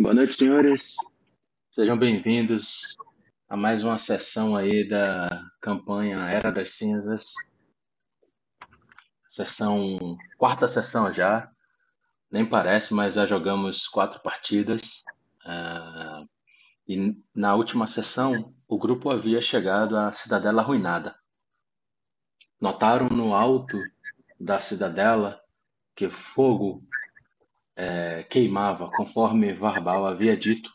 Boa noite, senhores. Sejam bem-vindos a mais uma sessão aí da campanha Era das Cinzas. Sessão, quarta sessão já. Nem parece, mas já jogamos quatro partidas. Uh, e na última sessão, o grupo havia chegado à Cidadela Arruinada. Notaram no alto da cidadela que fogo é, queimava, conforme Varbal havia dito.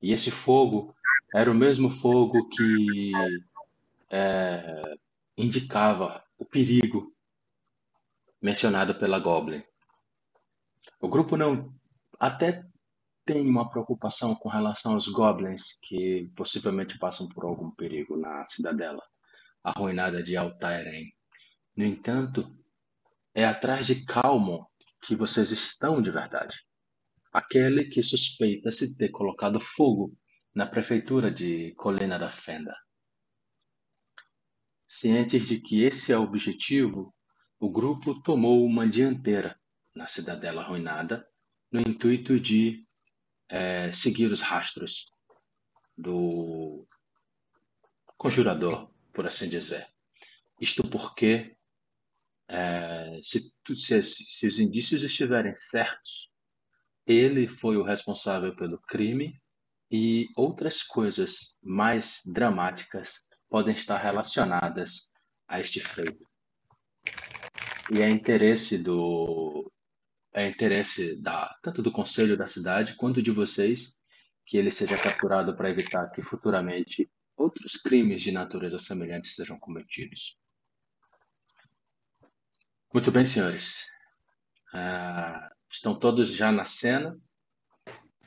E esse fogo era o mesmo fogo que é, indicava o perigo mencionado pela Goblin. O grupo não até tem uma preocupação com relação aos goblins que possivelmente passam por algum perigo na cidadela arruinada de Altairen. No entanto, é atrás de Calmon que vocês estão de verdade. Aquele que suspeita-se ter colocado fogo na prefeitura de Colina da Fenda. Cientes de que esse é o objetivo, o grupo tomou uma dianteira na cidadela arruinada no intuito de é, seguir os rastros do conjurador, por assim dizer. Isto porque é, se, se, se os indícios estiverem certos, ele foi o responsável pelo crime e outras coisas mais dramáticas podem estar relacionadas a este feito. E é interesse do é interesse da tanto do conselho da cidade quanto de vocês que ele seja capturado para evitar que futuramente outros crimes de natureza semelhante sejam cometidos. Muito bem, senhores. Ah, estão todos já na cena.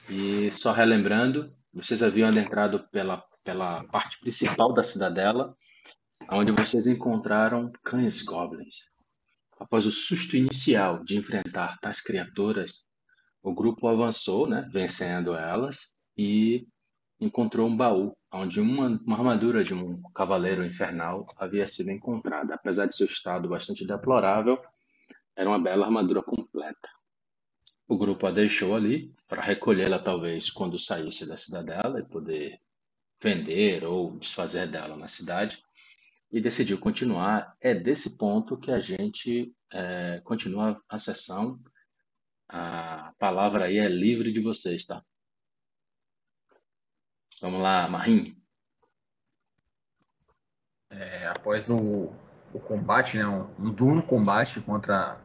E só relembrando, vocês haviam adentrado pela, pela parte principal da cidadela, onde vocês encontraram cães goblins. Após o susto inicial de enfrentar tais criaturas, o grupo avançou, né, vencendo elas, e encontrou um baú, onde uma, uma armadura de um cavaleiro infernal havia sido encontrada. Apesar de seu estado bastante deplorável, era uma bela armadura completa. O grupo a deixou ali para recolhê-la talvez quando saísse da cidadela e poder vender ou desfazer dela na cidade e decidiu continuar. É desse ponto que a gente é, continua a sessão. A palavra aí é livre de vocês, tá? Vamos lá, Marim. É, após o, o combate, né, um, um duro combate contra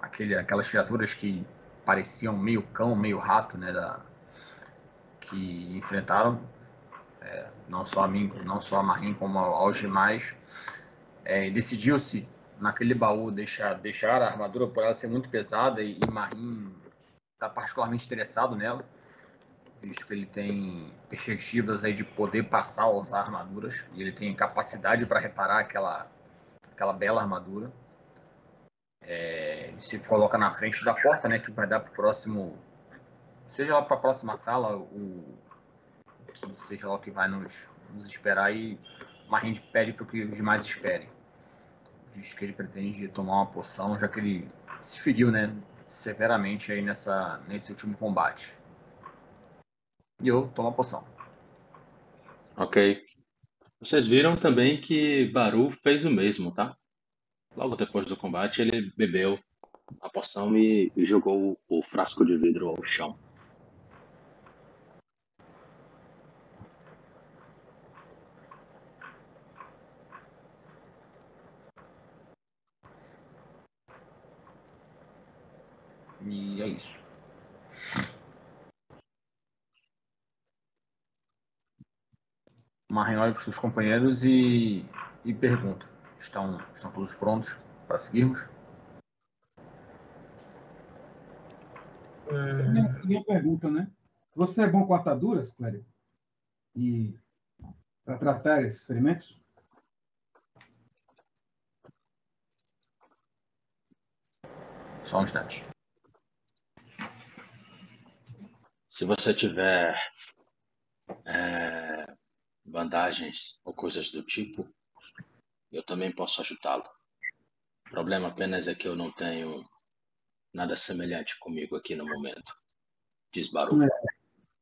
aquele, aquelas criaturas que pareciam meio cão, meio rato, né, da, que enfrentaram é, não só a mim, não só a Marim, como aos demais, é, decidiu-se naquele baú deixar, deixar a armadura por ela ser muito pesada e, e Marim está particularmente interessado nela visto que ele tem perspectivas aí de poder passar a usar armaduras e ele tem capacidade para reparar aquela, aquela bela armadura. É, ele se coloca na frente da porta, né, que vai dar para o próximo, seja lá para a próxima sala, o, seja lá o que vai nos, nos esperar e Marim pede para que os demais esperem, visto que ele pretende tomar uma poção, já que ele se feriu, né, severamente aí nessa nesse último combate e eu tomo a poção. Ok. Vocês viram também que Baru fez o mesmo, tá? Logo depois do combate, ele bebeu a poção e, e jogou o, o frasco de vidro ao chão. E é isso. Marren olha para os seus companheiros e, e pergunta: estão, estão todos prontos para seguirmos? É... Minha pergunta, né? Você é bom com ataduras, Clério? E para tratar esses ferimentos? Só um instante. Se você tiver é, bandagens ou coisas do tipo, eu também posso ajudá-lo. O problema apenas é que eu não tenho nada semelhante comigo aqui no momento. diz Baru. É,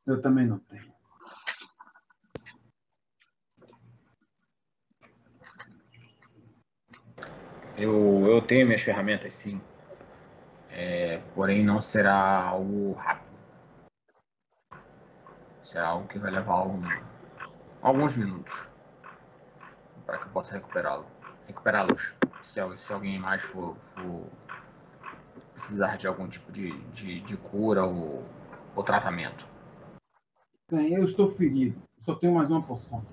eu também não tenho. Eu, eu tenho minhas ferramentas, sim. É, porém, não será algo rápido. Será algo que vai levar algum, alguns minutos para que eu possa recuperá-lo, recuperá-los. Se, se alguém mais for, for, precisar de algum tipo de, de, de cura ou, ou tratamento. Bem, eu estou ferido. Só tenho mais uma poção.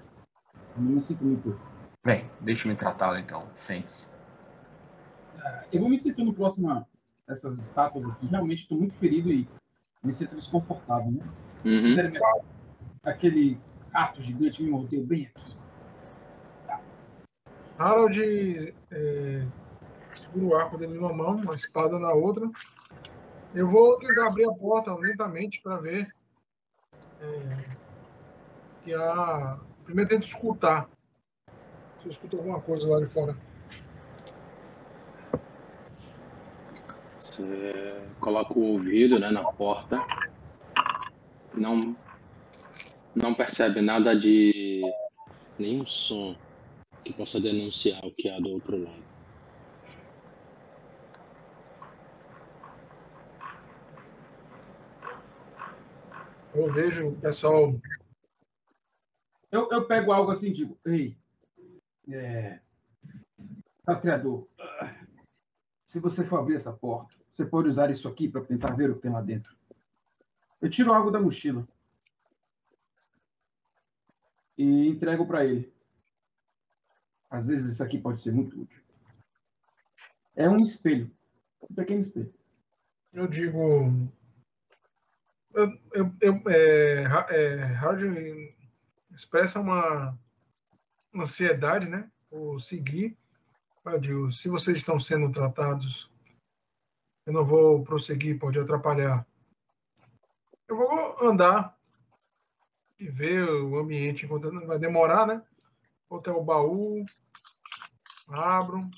Eu não me sinto muito. Bem, deixe-me tratá-lo então. Sente-se. Eu vou me sentir no próximo essas estátuas aqui. Realmente estou muito ferido e me sinto desconfortável, né? Uhum. Aquele rato gigante me mordeu bem aqui. Harold é, segura o arco dele numa mão, uma espada na outra. Eu vou tentar abrir a porta lentamente para ver. É, que a... Primeiro tento escutar. Se eu escuto alguma coisa lá de fora. Você coloca o ouvido né, na porta. Não, não percebe nada de nenhum som que possa denunciar o que há do outro lado. Eu vejo o pessoal. Eu, eu pego algo assim e digo: Ei, é, rastreador, se você for abrir essa porta, você pode usar isso aqui para tentar ver o que tem lá dentro. Eu tiro algo da mochila e entrego para ele. Às vezes isso aqui pode ser muito útil. É um espelho, um pequeno espelho. Eu digo. Eu, eu, é, é, Hard expressa uma ansiedade, né? Por seguir. Eu digo, se vocês estão sendo tratados, eu não vou prosseguir, pode atrapalhar. Eu vou andar e ver o ambiente enquanto vai demorar, né? Vou até o baú, Abro.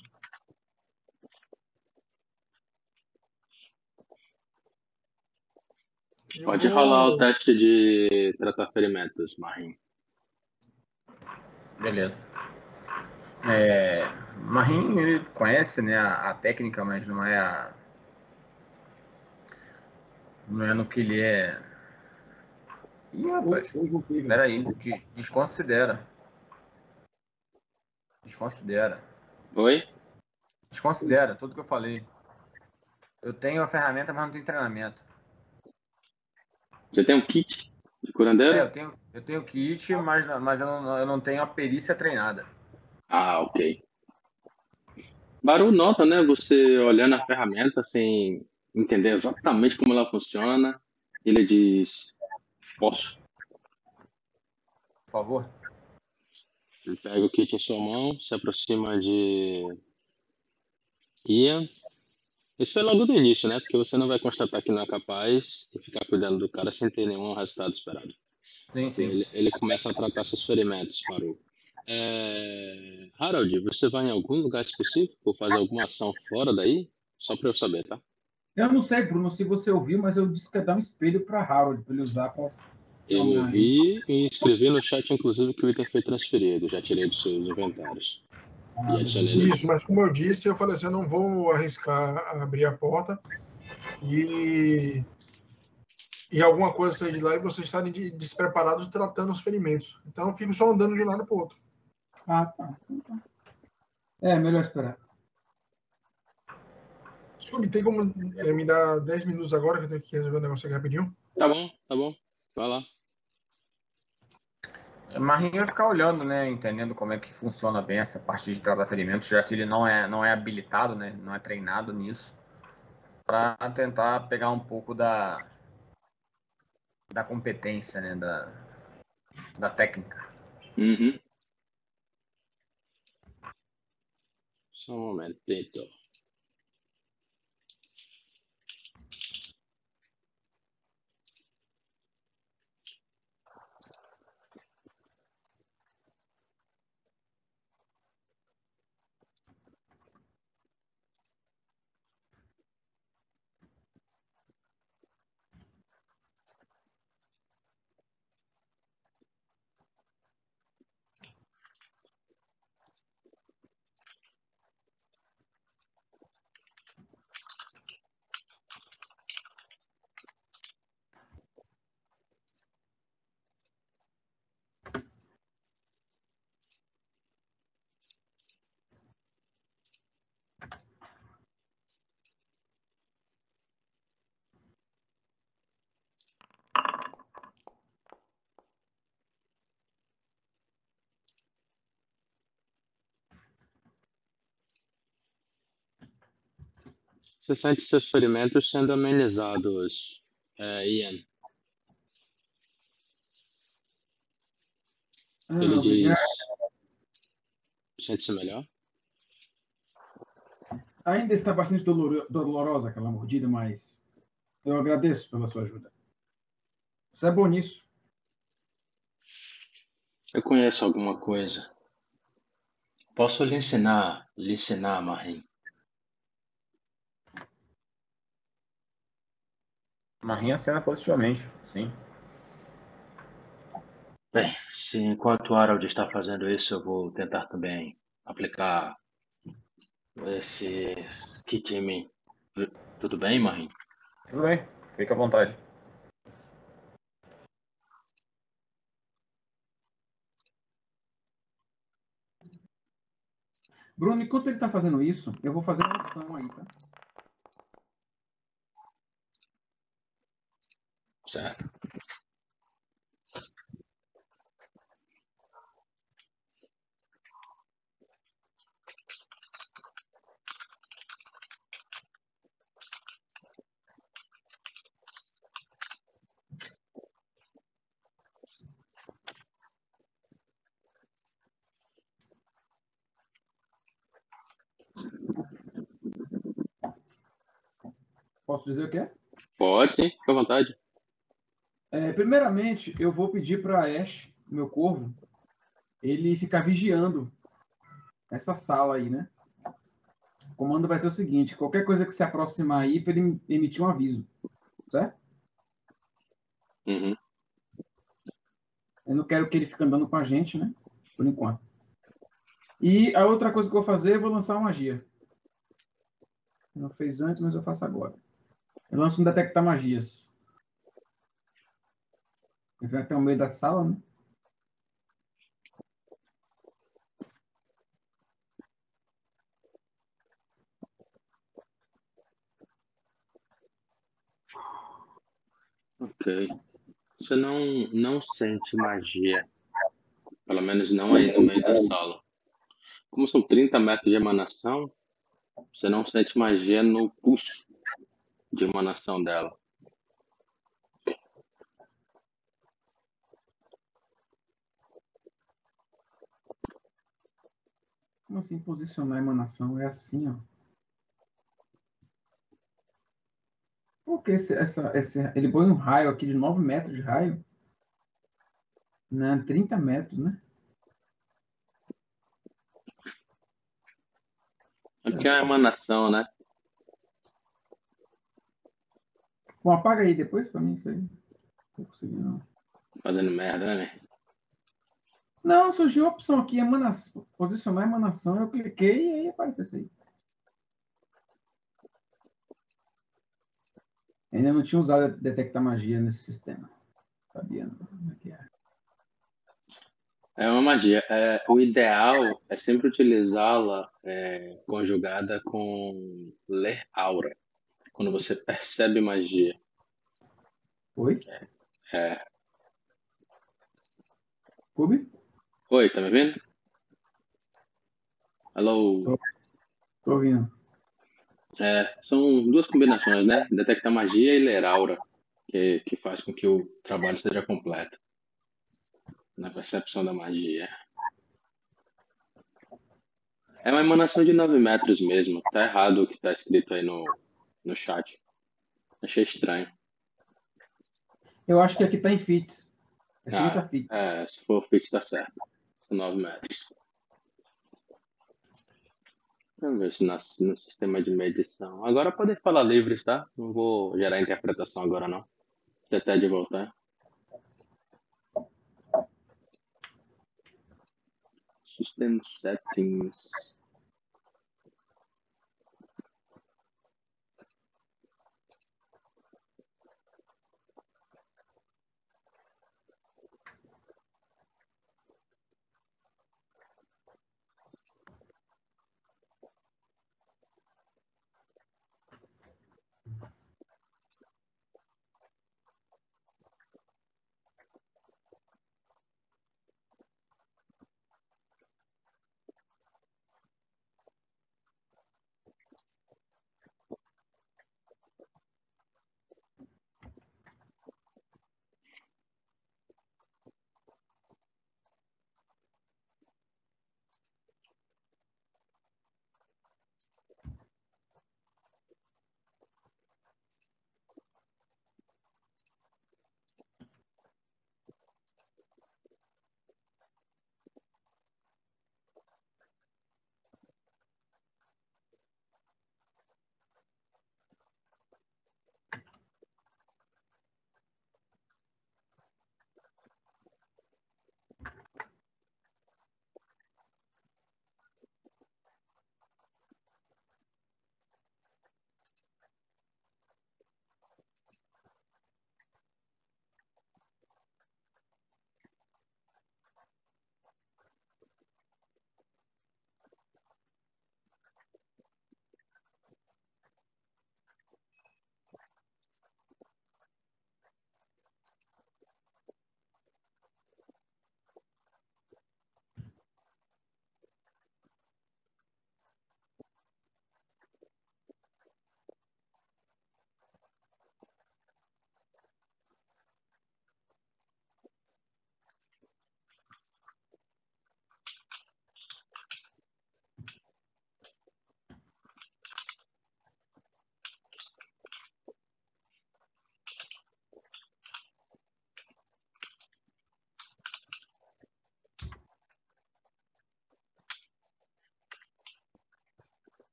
Pode rolar o teste de tratar ferimentos, Marim. Beleza. É, Marim ele conhece né, a, a, técnica, mas não é a, não é no que ele é. Ih, rapaz, peraí, desconsidera. Desconsidera. Oi? Desconsidera tudo que eu falei. Eu tenho a ferramenta, mas não tenho treinamento. Você tem um kit de curandeiro? É, eu tenho, eu tenho kit, mas, mas eu, não, eu não tenho a perícia treinada. Ah, ok. Baru nota, né? Você olhando a ferramenta sem entender exatamente como ela funciona. Ele diz: Posso? Por favor. Ele pega o kit em sua mão, se aproxima de Ian. Isso foi logo do início, né? Porque você não vai constatar que não é capaz e ficar cuidando do cara sem ter nenhum resultado esperado. Sim, sim. Ele, ele começa a tratar seus ferimentos, parou. É... Harold, você vai em algum lugar específico ou fazer alguma ação fora daí? Só para eu saber, tá? Eu não sei, Bruno, se você ouviu, mas eu disse que ia dar um espelho para Harold, para ele usar para eu ouvi e escrevi no chat, inclusive, que o item foi transferido. Já tirei dos seus inventários. Ah, Isso, mas como eu disse, eu falei assim, eu não vou arriscar abrir a porta e, e alguma coisa sair de lá e vocês estarem despreparados tratando os ferimentos. Então eu fico só andando de um lado para o outro. Ah, tá. É, melhor esperar. Desculpe, tem como é, me dar 10 minutos agora que eu tenho que resolver um negócio aqui rapidinho? Tá bom, tá bom. Vai lá. Marinho vai ficar olhando, né, entendendo como é que funciona bem essa parte de tratar ferimentos, já que ele não é, não é habilitado, né, não é treinado nisso, para tentar pegar um pouco da, da competência, né, da, da técnica. Uhum. Só um momentito. Você sente seus ferimentos sendo amenizados, é, Ian. Ah, Ele diz. obrigado. Sente-se melhor? Ainda está bastante doloro- dolorosa aquela mordida, mas eu agradeço pela sua ajuda. Você é bom nisso. Eu conheço alguma coisa. Posso lhe ensinar, lhe ensinar, Marim. Marinha cena positivamente, sim. Bem, se enquanto o Harold está fazendo isso, eu vou tentar também aplicar esse kit em mim. Tudo bem, Marim? Tudo bem, fica à vontade. Bruno, enquanto ele está fazendo isso, eu vou fazer uma ação aí, tá? Certo. Posso dizer o que é? Pode sim, fica à vontade. É, primeiramente, eu vou pedir para Ash, meu corvo, ele ficar vigiando essa sala aí, né? O comando vai ser o seguinte: qualquer coisa que se aproximar aí, para ele emitir um aviso, certo? Uhum. Eu não quero que ele fique andando com a gente, né? Por enquanto. E a outra coisa que eu vou fazer, eu vou lançar uma magia. Não fez antes, mas eu faço agora. Eu lanço um detectar magias. Vai até o meio da sala, né? Ok. Você não, não sente magia. Pelo menos não aí no meio da sala. Como são 30 metros de emanação, você não sente magia no pulso de emanação dela. Como assim posicionar a emanação? É assim, ó. Por que esse, essa, esse, ele põe um raio aqui de 9 metros de raio? Né? 30 metros, né? Porque é uma emanação, né? Bom, apaga aí depois pra mim isso aí. Não tô conseguindo, não. Fazendo merda, né? Não, surgiu a opção aqui, emanação, posicionar emanação. Eu cliquei e aí apareceu isso aí. Ainda não tinha usado detectar magia nesse sistema. Sabia não como é que é. É uma magia. É, o ideal é sempre utilizá-la é, conjugada com ler aura. Quando você percebe magia. Oi? É. Cube? Oi, tá me vendo? Alô? Tô ouvindo. É, são duas combinações, né? Detectar magia e ler aura, que, que faz com que o trabalho seja completo. Na percepção da magia. É uma emanação de 9 metros mesmo. Tá errado o que tá escrito aí no, no chat. Achei estranho. Eu acho que aqui tá em fits. Aqui Ah, tá fit. É, se for fit tá certo. São 9 metros. Vamos ver se nas- no sistema de medição. Agora podem falar livres, tá? Não vou gerar interpretação agora não. Você até de voltar. System settings.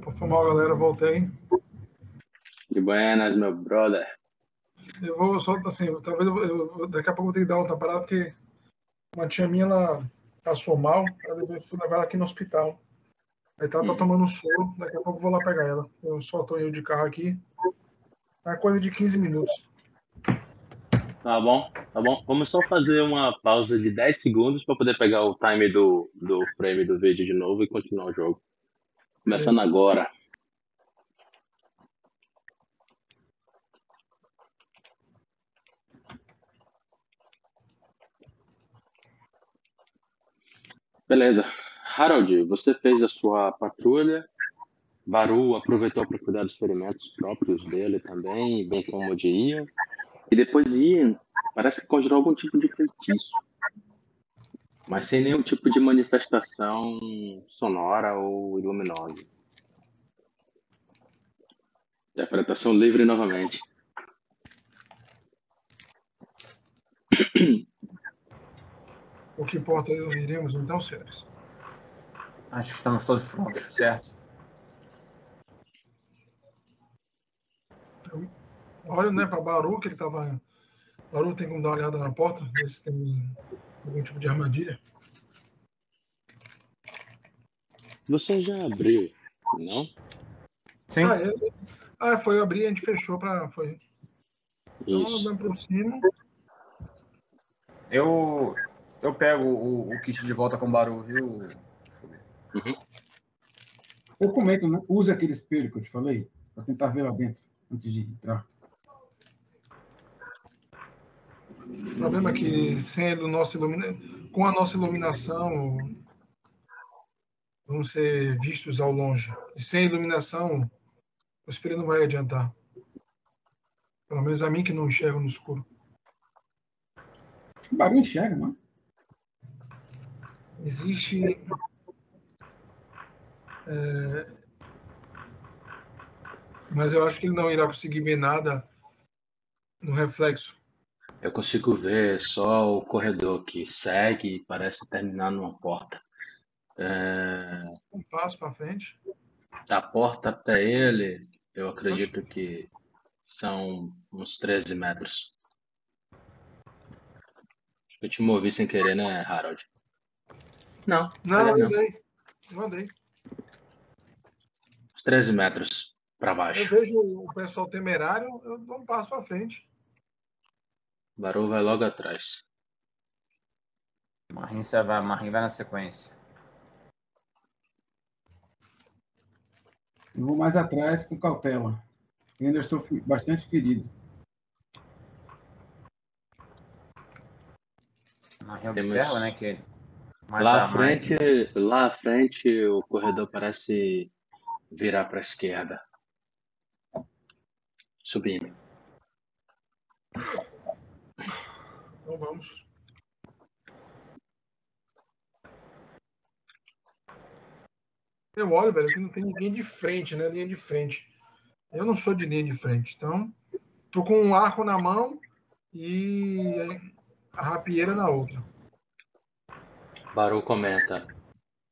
Opa, foi mal, galera. Voltei. De buenas, meu brother. Eu vou só, assim, talvez eu, eu, daqui a pouco eu vou ter que dar outra parada, porque uma tia minha, ela passou mal, eu fui levar ela aqui no hospital. Aí tá, tá tomando soro, daqui a pouco eu vou lá pegar ela. Eu só tô indo de carro aqui. É coisa de 15 minutos. Tá bom, tá bom. Vamos só fazer uma pausa de 10 segundos para poder pegar o time do, do frame do vídeo de novo e continuar o jogo. Começando agora. Beleza. Harold, você fez a sua patrulha. Baru aproveitou para cuidar dos experimentos próprios dele também, bem como de Ian. E depois Ian parece que conjurou algum tipo de feitiço. Mas sem nenhum tipo de manifestação sonora ou luminosa. Interpretação livre novamente. O que importa, iremos então, senhores. Acho que estamos todos prontos, certo? Olha, né, para Baru, que ele estava. Baru tem como dar uma olhada na porta, ver se tem algum tipo de armadilha. Você já abriu, não? Sim. Ah, eu... ah foi abrir, a gente fechou para. Foi. Então, Isso. eu me aproximo. Eu, eu pego o, o kit de volta com o Baru, viu? Eu comento, né? Use aquele espelho que eu te falei, para tentar ver lá dentro, antes de entrar. O problema é que sem a nossa ilumina... com a nossa iluminação vamos ser vistos ao longe. E sem iluminação o espelho não vai adiantar. Pelo menos a mim que não enxergo no escuro. O barulho enxerga, não? Existe é, mas eu acho que ele não irá conseguir ver nada no reflexo. Eu consigo ver só o corredor que segue e parece terminar numa porta. É, Um passo para frente. da porta até ele, eu acredito que são uns 13 metros. Acho que eu te movi sem querer, né, Harold? Não, Não, não. eu andei. Eu andei. uns 13 metros para Eu baixo. vejo o pessoal temerário, eu dou um passo para frente. O Baru vai logo atrás. Marim, vai, Marim vai na sequência. Eu vou mais atrás com cautela. Eu ainda estou bastante ferido. Marim Temos- observa, né, que mais lá à mais- frente, lá à frente, o corredor parece virar para a esquerda. Subindo. Então vamos. Eu olho, velho, que não tem ninguém de frente, né? Linha de frente. Eu não sou de linha de frente. Então, tô com um arco na mão e a rapieira na outra. Baru comenta.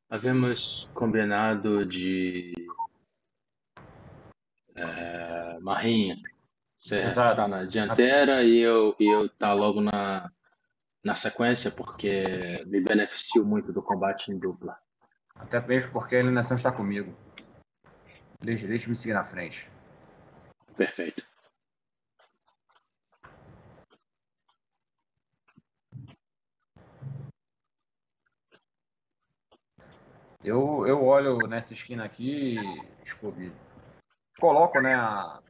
Havíamos combinado de. É, Marinha. Você Exato. tá na dianteira e eu, e eu tá logo na, na sequência, porque me beneficio muito do combate em dupla. Até mesmo porque a eliminação está comigo. Deixa, deixa me seguir na frente. Perfeito. Eu, eu olho nessa esquina aqui, Scooby, coloco, né, a,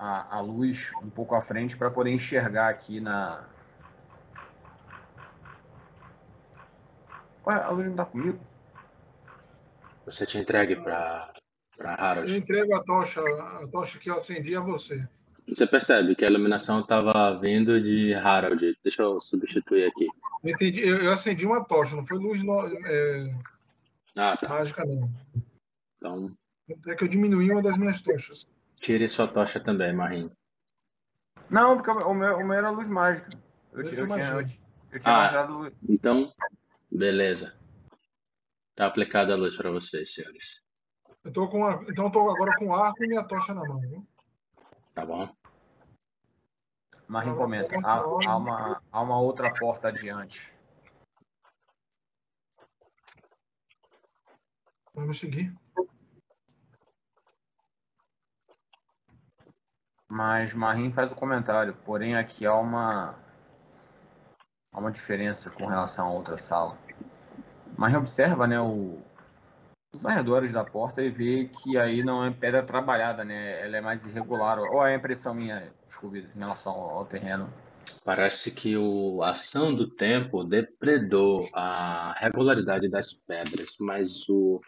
a, a luz um pouco à frente para poder enxergar aqui na... Ué, a luz não tá comigo? Você te entregue para para Eu Harold. entrego a tocha, a tocha que eu acendi a você. Você percebe que a iluminação estava vindo de Harold. Deixa eu substituir aqui. Eu, entendi, eu, eu acendi uma tocha, não foi luz no- é, Ah, tá. mágica, não. Então, Até que eu diminui uma das minhas tochas. Tire sua tocha também, Marinho. Não, porque o meu, o meu era luz mágica. Eu, Eu eu tinha eu, eu tinha Ah. luz. Então, beleza. Tá aplicada a luz para vocês, senhores. Eu tô com a... Então eu tô agora com arco e minha tocha na mão, viu? Tá bom? Marim comenta, há, há uma, há uma outra porta adiante. Vamos seguir. Mas Marim faz o comentário, porém aqui há uma há uma diferença com relação a outra sala. Marim observa, né, o, os arredores da porta e vê que aí não é pedra trabalhada, né? Ela é mais irregular. Ou é a impressão minha, desculpe, em relação ao, ao terreno? Parece que o, a ação do tempo depredou a regularidade das pedras, mas o,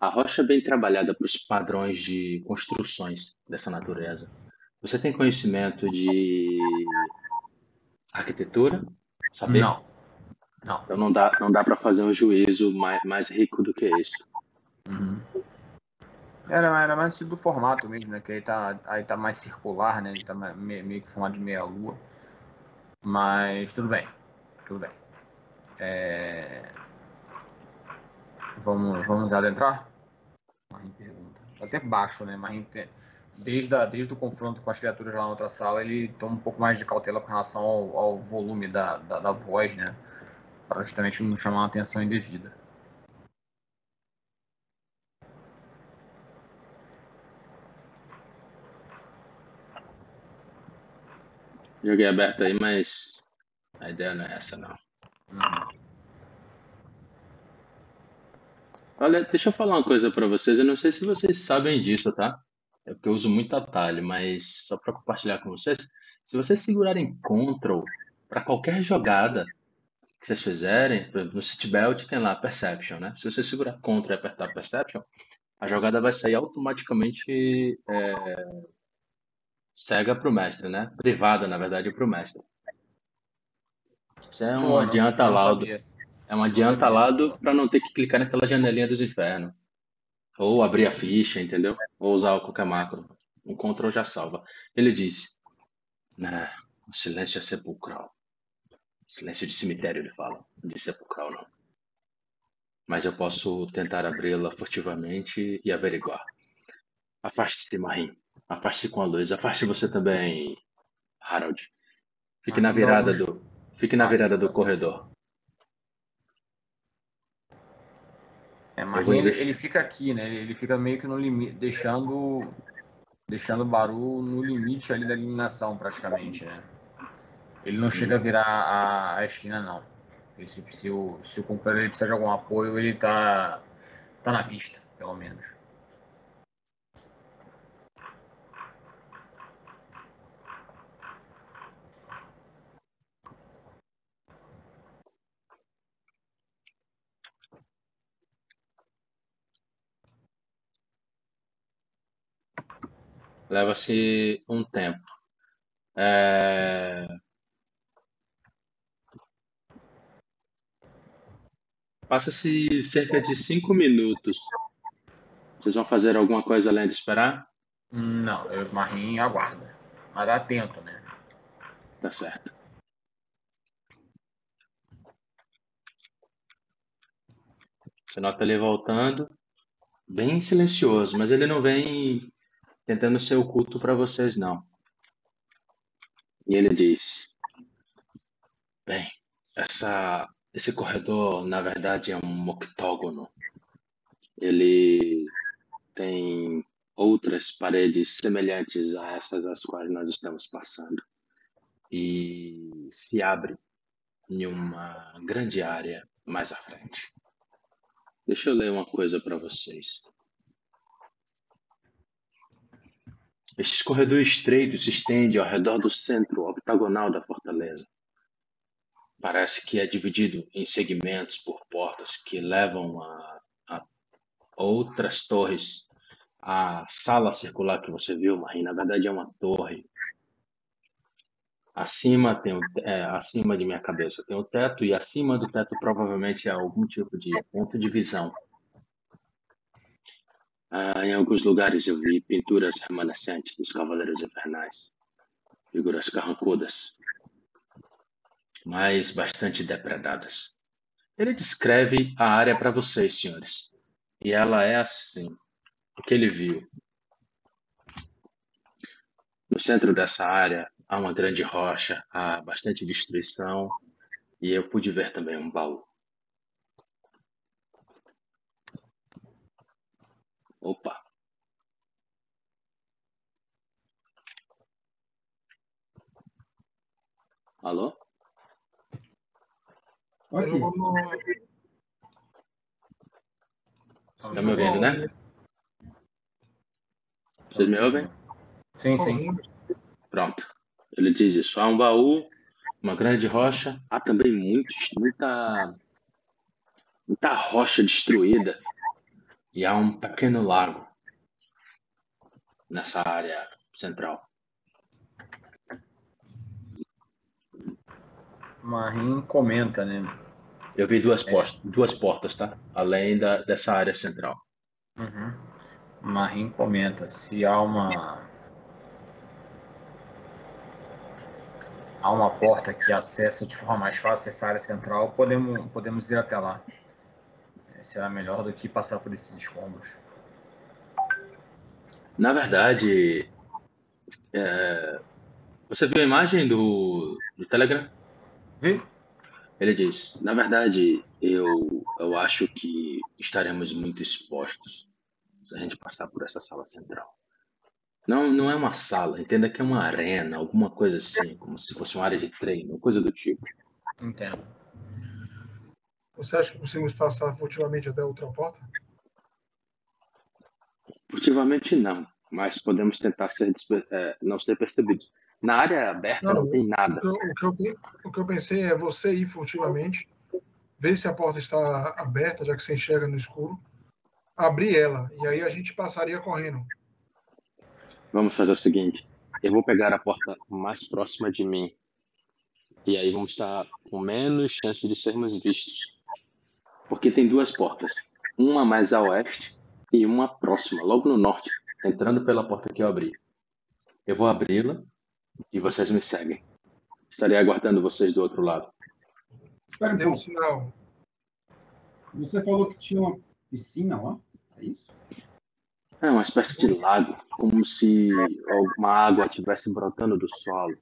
a rocha é bem trabalhada para os padrões de construções dessa natureza. Você tem conhecimento de arquitetura? Saber? Não. Não. Então não dá, não dá para fazer um juízo mais, mais rico do que isso. Uhum. Era, era mais do formato mesmo, né? Que aí tá, aí tá mais circular, né? Ele tá meio, meio que formado de meia lua. Mas tudo bem. Tudo bem. É... Vamos, vamos adentrar? Marim pergunta. Tá até baixo, né? Marim tem... desde, a, desde o confronto com as criaturas lá na outra sala, ele toma um pouco mais de cautela com relação ao, ao volume da, da, da voz, né? Para justamente não chamar uma atenção indevida. Joguei aberto aí, mas a ideia não é essa, não. Uhum. Olha, deixa eu falar uma coisa para vocês. Eu não sei se vocês sabem disso, tá? É porque eu uso muito atalho, mas só para compartilhar com vocês. Se vocês segurarem Ctrl para qualquer jogada que vocês fizerem, por exemplo, no Seatbelt tem lá Perception, né? Se você segurar Ctrl e apertar Perception, a jogada vai sair automaticamente é, cega para o mestre, né? Privada, na verdade, para o mestre. Isso é um Pô, adianta laudo. É um adianta lado para não ter que clicar naquela janelinha dos infernos. Ou abrir a ficha, entendeu? Ou usar qualquer macro. Um Ctrl já salva. Ele diz: né, o silêncio é sepulcral. Silêncio de cemitério, ele fala. De sepulcral, não. Mas eu posso tentar abri-la furtivamente e averiguar. Afaste-se, Marim. Afaste-se com a luz. Afaste você também, Harold. Fique Ah, na virada não. do. Fique na virada do corredor. É, ele, ele fica aqui, né? Ele, ele fica meio que no limite, deixando, deixando o Baru no limite ali da eliminação, praticamente, né? Ele não chega a virar a, a esquina, não. Ele, se, se o, se o companheiro ele precisa de algum apoio, ele tá, tá na vista, pelo menos. Leva-se um tempo. É, Passa-se cerca de cinco minutos. Vocês vão fazer alguma coisa além de esperar? Não, eu Marim aguarda. Mas atento, né? Tá certo. Você nota ele voltando, bem silencioso, mas ele não vem tentando ser oculto para vocês, não. E ele diz: Bem, essa, esse corredor, na verdade, é um octógono. Ele tem outras paredes semelhantes a essas às quais nós estamos passando. E se abre em uma grande área mais à frente. Deixa eu ler uma coisa para vocês. Este corredor estreito se estende ao redor do centro octagonal da fortaleza. Parece que é dividido em segmentos por portas que levam a, a outras torres. A sala circular que você viu, Marie, na verdade é uma torre. Acima tem é, acima de minha cabeça tem o teto e acima do teto provavelmente é algum tipo de ponto de visão. Ah, em alguns lugares eu vi pinturas remanescentes dos Cavaleiros Infernais, figuras carrancudas, mas bastante depredadas. Ele descreve a área para vocês, senhores. E ela é assim. O que ele viu? No centro dessa área há uma grande rocha, há bastante destruição e eu pude ver também um baú. Opa! Alô? No- Tá me ouvindo, né? Vocês me ouvem? Sim, sim. Pronto. Ele diz isso. Há um baú, uma grande rocha, há também muitos, muita, muita rocha destruída. E há um pequeno lago nessa área central. Marim comenta, né? Eu vi duas, pos- duas portas, tá? Além da, dessa área central. Uhum. Marim comenta se há uma há uma porta que acessa de forma mais fácil essa área central, podemos podemos ir até lá. Será melhor do que passar por esses escombros. Na verdade, é, você viu a imagem do, do Telegram? Vi? Ele diz: Na verdade, eu, eu acho que estaremos muito expostos se a gente passar por essa sala central. Não, não é uma sala, entenda que é uma arena, alguma coisa assim, como se fosse uma área de treino, coisa do tipo. Entendo. Você acha que conseguimos passar furtivamente até a outra porta? Furtivamente, não, mas podemos tentar ser, é, não ser percebidos. Na área aberta não, Não, tem nada. O que, eu, o, que eu, o que eu pensei é você ir furtivamente, ver se a porta está aberta, já que você enxerga no escuro, abrir ela, e aí a gente passaria correndo. Vamos fazer o seguinte: eu vou pegar a porta mais próxima de mim. E aí vamos estar com menos chance de sermos vistos. Porque tem duas portas. Uma mais a oeste e uma próxima, logo no norte, entrando pela porta que eu abri. Eu vou abri-la e vocês me seguem. Estarei aguardando vocês do outro lado. Espera um sinal. Você falou que tinha uma piscina lá? É isso? É uma espécie de lago, como se alguma água estivesse brotando do solo,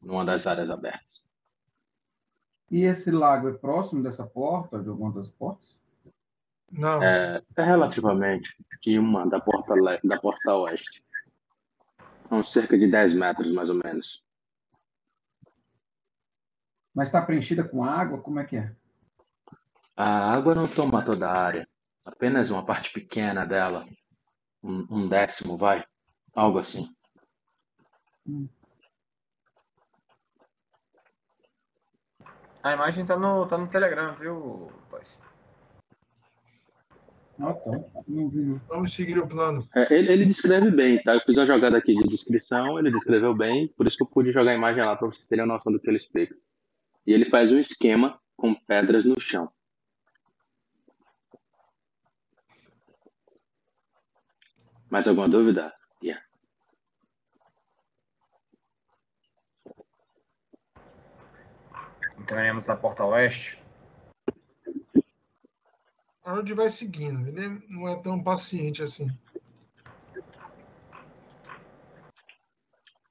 numa das áreas abertas. E esse lago é próximo dessa porta, de alguma das portas? Não, É, é relativamente de uma da porta, da porta oeste. A uns cerca de 10 metros, mais ou menos. Mas está preenchida com água? Como é que é? A água não toma toda a área, apenas uma parte pequena dela. Um, um décimo, vai. Algo assim. A imagem tá no, tá no Telegram, viu, rapaz? Ah, tá. Não vi, não. vamos seguir o plano. É, ele, ele descreve bem, tá? Eu fiz uma jogada aqui de descrição, ele descreveu bem, por isso que eu pude jogar a imagem lá para vocês terem uma noção do que ele explica. E ele faz um esquema com pedras no chão. Mais alguma dúvida? Entraremos na porta oeste. Harold vai seguindo. Ele não é tão paciente assim.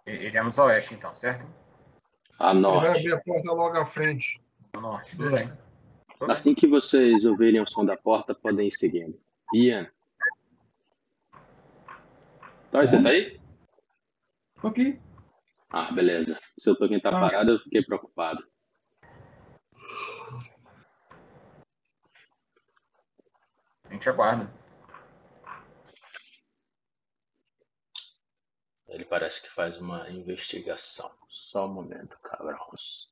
Iremos ao oeste, então, certo? A Ele vai norte. abrir a porta logo à frente. Ao norte, tudo bem. Assim que vocês ouvirem o som da porta, podem ir seguindo. Ian. Tá, você tá aí? Tô aqui. Ah, beleza. Se eu tô quem tá Ah. parado, eu fiquei preocupado. A gente aguarda. Ele parece que faz uma investigação. Só um momento, cabrões.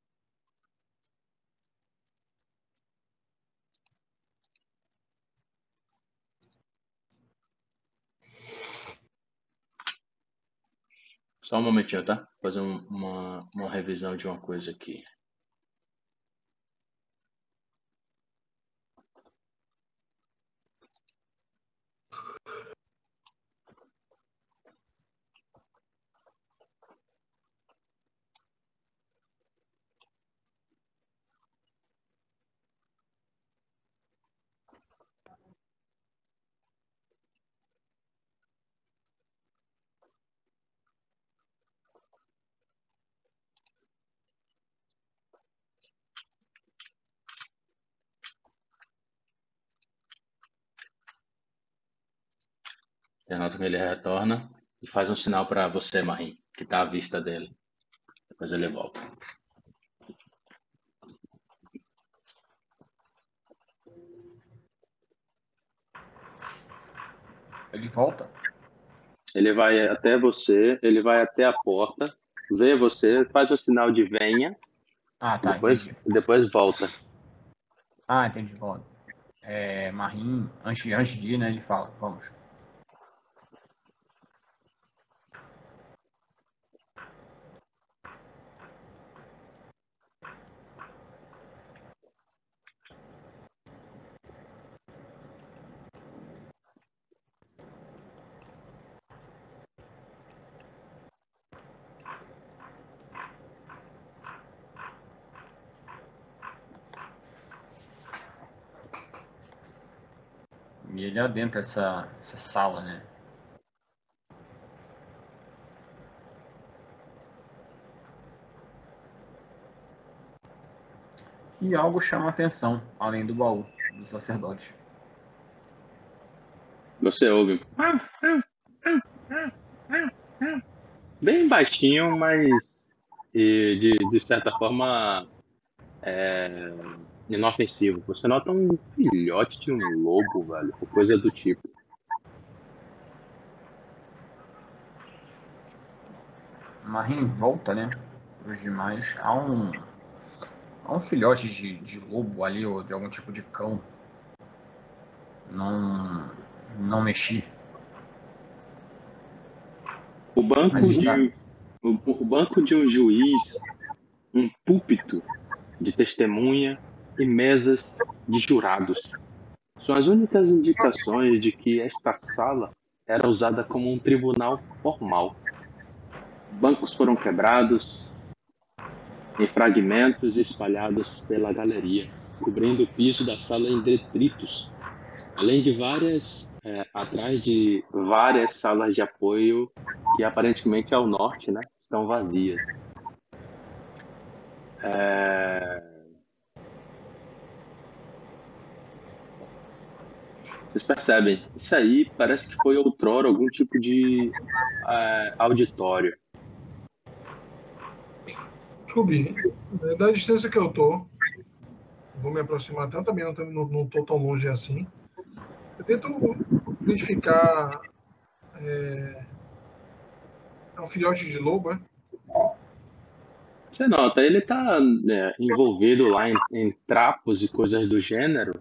Só um momentinho, tá? Fazer um- uma, uma revisão de uma coisa aqui. Que ele retorna e faz um sinal para você, Marim, que está à vista dele. Depois ele volta. Ele volta? Ele vai até você, ele vai até a porta, vê você, faz o sinal de venha, Ah, tá. depois, entendi. depois volta. Ah, entendi. Volta. É, Marim, antes, antes de ir, né, ele fala, vamos. E ele adentra essa, essa sala, né? E algo chama a atenção, além do baú do sacerdote. Você ouve. Bem baixinho, mas de, de certa forma é, inofensivo. Você nota um filhote de um lobo, velho, ou coisa do tipo. Marim volta, né? Os demais. Há um, há um filhote de, de lobo ali, ou de algum tipo de cão. Não, não mexi. O banco Mas de tá. o, o banco de um juiz, um púlpito de testemunha e mesas de jurados são as únicas indicações de que esta sala era usada como um tribunal formal. Bancos foram quebrados em fragmentos espalhados pela galeria, cobrindo o piso da sala em detritos, além de várias é, atrás de várias salas de apoio que aparentemente ao norte, né, estão vazias. É... Vocês percebem? Isso aí parece que foi outrora algum tipo de é, auditório. Scooby, da distância que eu tô, vou me aproximar até também, não, tô- não, não tô tão longe assim. Eu tento identificar. É, é um filhote de lobo, é? Você nota, ele está envolvido lá em, em trapos e coisas do gênero,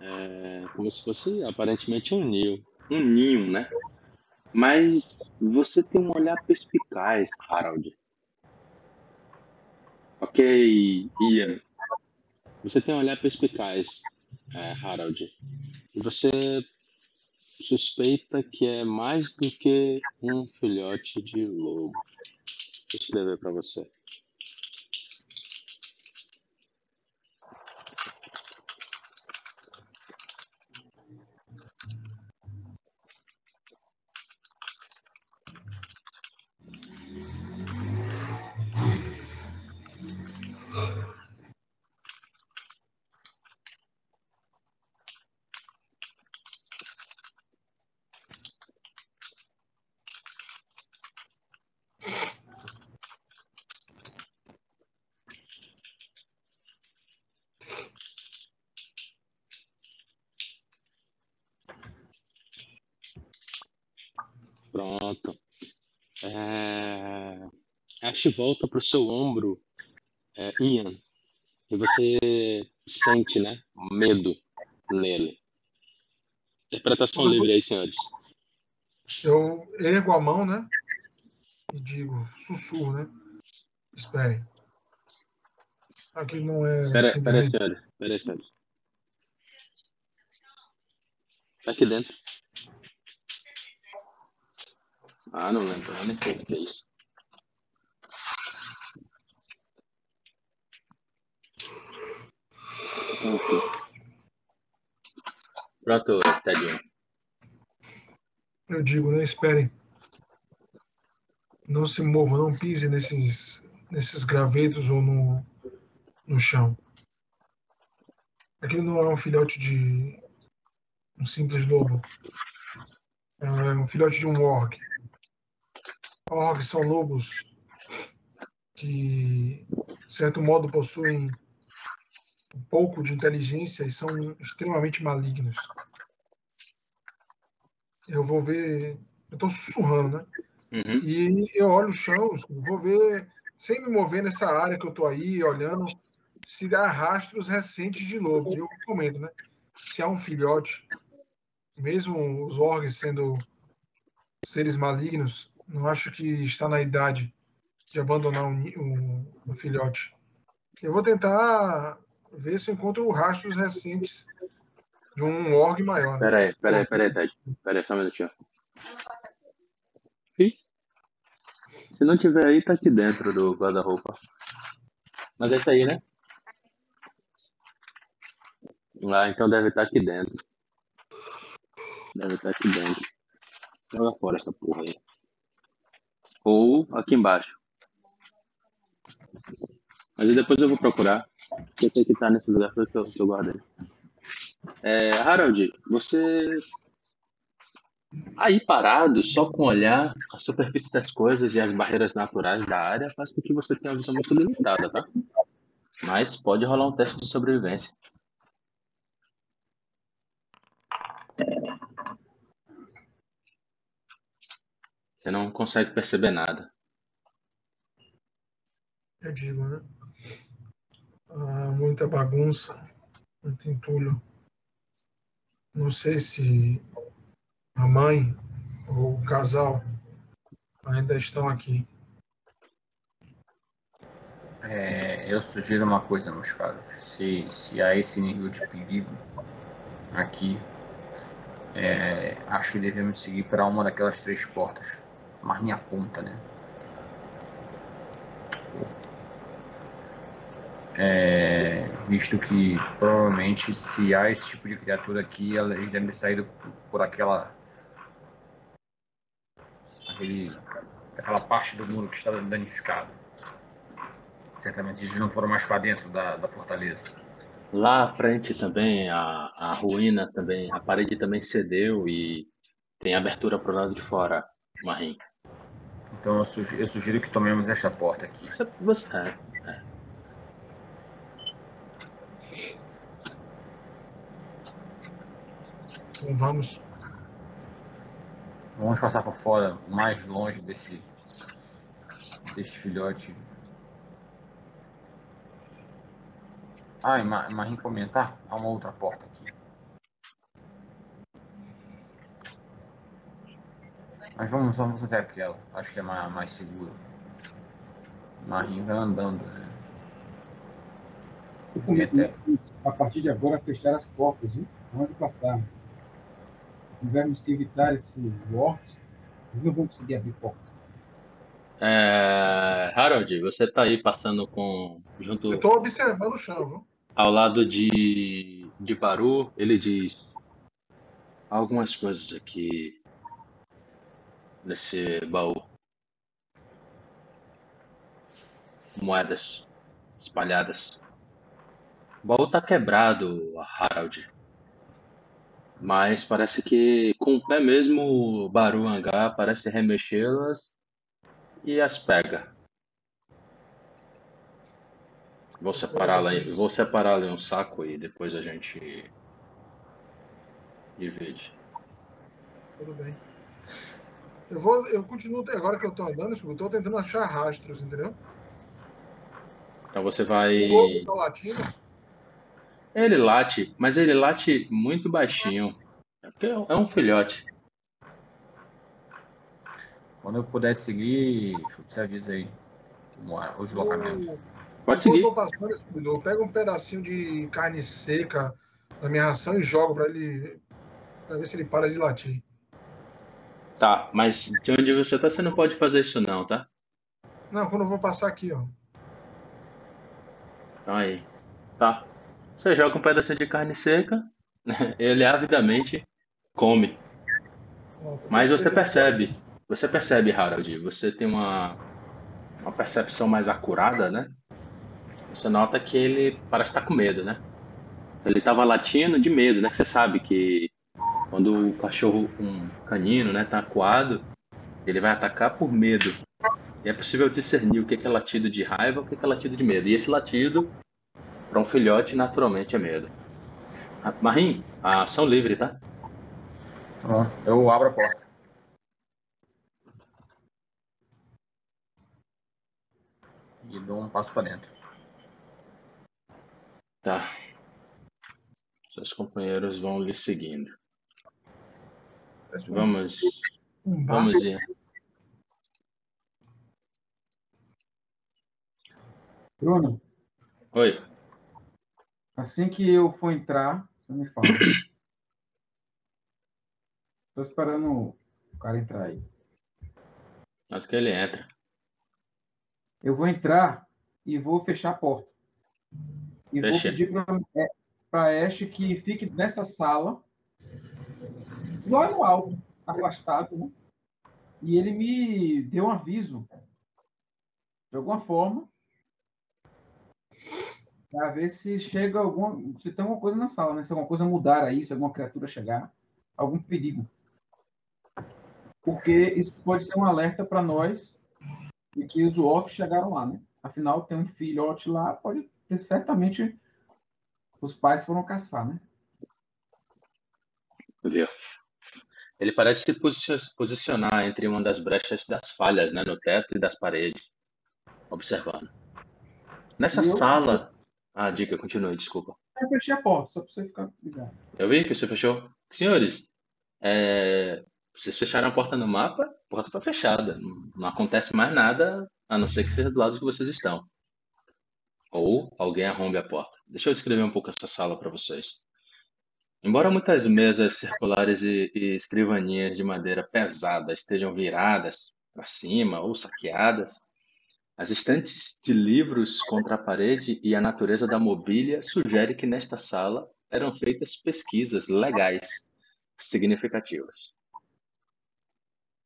é, como se fosse aparentemente um ninho, um ninho, né? Mas você tem um olhar perspicaz, Harold. Ok, Ian. Você tem um olhar perspicaz, é, Harold. E você suspeita que é mais do que um filhote de lobo. Deixa eu escrever para você. Pronto. É... Ash volta pro seu ombro, é, Ian, e você sente, né, medo nele. Interpretação livre aí, senhores. Eu ergo a mão, né? E digo, sussurro, né? Esperem. Aqui não é. Pera, pera aí, senhores. Pera aí, senhores. Tá aqui dentro. Ah, não lembro. Eu nem sei o que é isso. Pronto, tadinho. Eu digo, né? Esperem. Não se movam, não pise nesses, nesses gravetos ou no, no chão. Aquilo não é um filhote de um simples lobo. É um filhote de um orc. Orcs são lobos que, de certo modo, possuem um pouco de inteligência e são extremamente malignos. Eu vou ver. Eu estou sussurrando, né? Uhum. E eu olho o chão, vou ver, sem me mover nessa área que eu estou aí, olhando, se há rastros recentes de lobo. Eu comento, né? Se há um filhote, mesmo os orgs sendo seres malignos, não acho que está na idade de abandonar um, um, um filhote. Eu vou tentar ver se eu encontro rastros recentes de um org maior. Né? Peraí, peraí, peraí, Ted. Peraí, só um minutinho. Fiz. Se não tiver aí, tá aqui dentro do guarda-roupa. Mas é isso aí, né? Ah, então deve estar aqui dentro. Deve estar aqui dentro. Joga fora essa porra aí. Ou aqui embaixo. Mas depois eu vou procurar. Porque eu sei que tá nesse lugar que eu, que eu guardei. É, Harold, você aí parado, só com olhar a superfície das coisas e as barreiras naturais da área faz com que você tenha uma visão muito limitada, tá? Mas pode rolar um teste de sobrevivência. Você não consegue perceber nada. Eu digo, né? Ah, muita bagunça, muito entulho. Não sei se a mãe ou o casal ainda estão aqui. É, eu sugiro uma coisa, meus caros. Se, se há esse nível de perigo aqui, é, acho que devemos seguir para uma daquelas três portas mas me aponta, né? É, visto que provavelmente se há esse tipo de criatura aqui, eles devem ter saído por aquela aquele, aquela parte do muro que está danificado. Certamente eles não foram mais para dentro da, da fortaleza. Lá à frente também, a, a ruína também, a parede também cedeu e tem abertura para o lado de fora, Marim. Então eu sugiro, eu sugiro que tomemos esta porta aqui. Você, é, é. Então vamos. Vamos passar por fora, mais longe desse, desse filhote. Ah, e Marim comentar? Há uma outra porta aqui. Mas vamos, vamos até aquela. Acho que é mais, mais seguro. Marinho vai andando, né? Eu cometo a partir de agora fechar as portas, viu? Onde passar. Tivermos que evitar esses orcs, não vamos conseguir abrir portas. É, Harold, você tá aí passando com. junto. Eu tô observando o chão, viu? Ao lado de. de Baru, ele diz. Algumas coisas aqui nesse baú. Moedas espalhadas. O baú tá quebrado, Harald. Mas parece que com o pé mesmo o Baruangá parece remexê-las e as pega. Vou separar lá, vou separar ali um saco e depois a gente divide. Tudo bem. Eu, vou, eu continuo, agora que eu estou andando, eu estou tentando achar rastros, entendeu? Então você vai. O tá latindo. Ele late, mas ele late muito baixinho. É é um filhote. Quando eu puder seguir, você avisa aí o deslocamento. Pode seguir. Eu passando esse eu pego um pedacinho de carne seca da minha ração e jogo para ele. para ver se ele para de latir. Tá, mas de onde você tá, você não pode fazer isso não, tá? Não, quando eu vou passar aqui, ó. Então aí. Tá. Você joga um pedacinho de carne seca, ele avidamente come. Mas você percebe, você percebe, Harold, você tem uma, uma percepção mais acurada, né? Você nota que ele parece estar com medo, né? Ele estava latindo de medo, né? Que você sabe que Quando o cachorro, um canino, né, tá acuado, ele vai atacar por medo. E é possível discernir o que é latido de raiva e o que é latido de medo. E esse latido, para um filhote, naturalmente é medo. Ah, Marim, a ação livre, tá? eu abro a porta. E dou um passo para dentro. Tá. Seus companheiros vão lhe seguindo. Vamos. Vamos ir. Bruno, Oi. assim que eu for entrar, você me fala. Tô esperando o cara entrar aí. Acho que ele entra. Eu vou entrar e vou fechar a porta. E vou Fecha. pedir para Ash que fique nessa sala, lá no alto, afastado, né? E ele me deu um aviso, de alguma forma, para ver se chega alguma, se tem alguma coisa na sala, né? Se alguma coisa mudar aí, se alguma criatura chegar, algum perigo. Porque isso pode ser um alerta para nós de que os orcs chegaram lá, né? Afinal, tem um filhote lá, pode ter certamente os pais foram caçar, né? Viu? Ele parece se posi- posicionar entre uma das brechas das falhas, né, no teto e das paredes, observando. Nessa eu- sala. Ah, diga, continue, desculpa. Eu fechei a porta, só para você ficar ligado. Eu vi que você fechou. Senhores, é, vocês fecharam a porta no mapa, a porta está fechada. Não, não acontece mais nada, a não ser que seja do lado que vocês estão. Ou alguém arrombe a porta. Deixa eu descrever um pouco essa sala para vocês. Embora muitas mesas circulares e, e escrivaninhas de madeira pesada estejam viradas para cima ou saqueadas, as estantes de livros contra a parede e a natureza da mobília sugere que nesta sala eram feitas pesquisas legais significativas.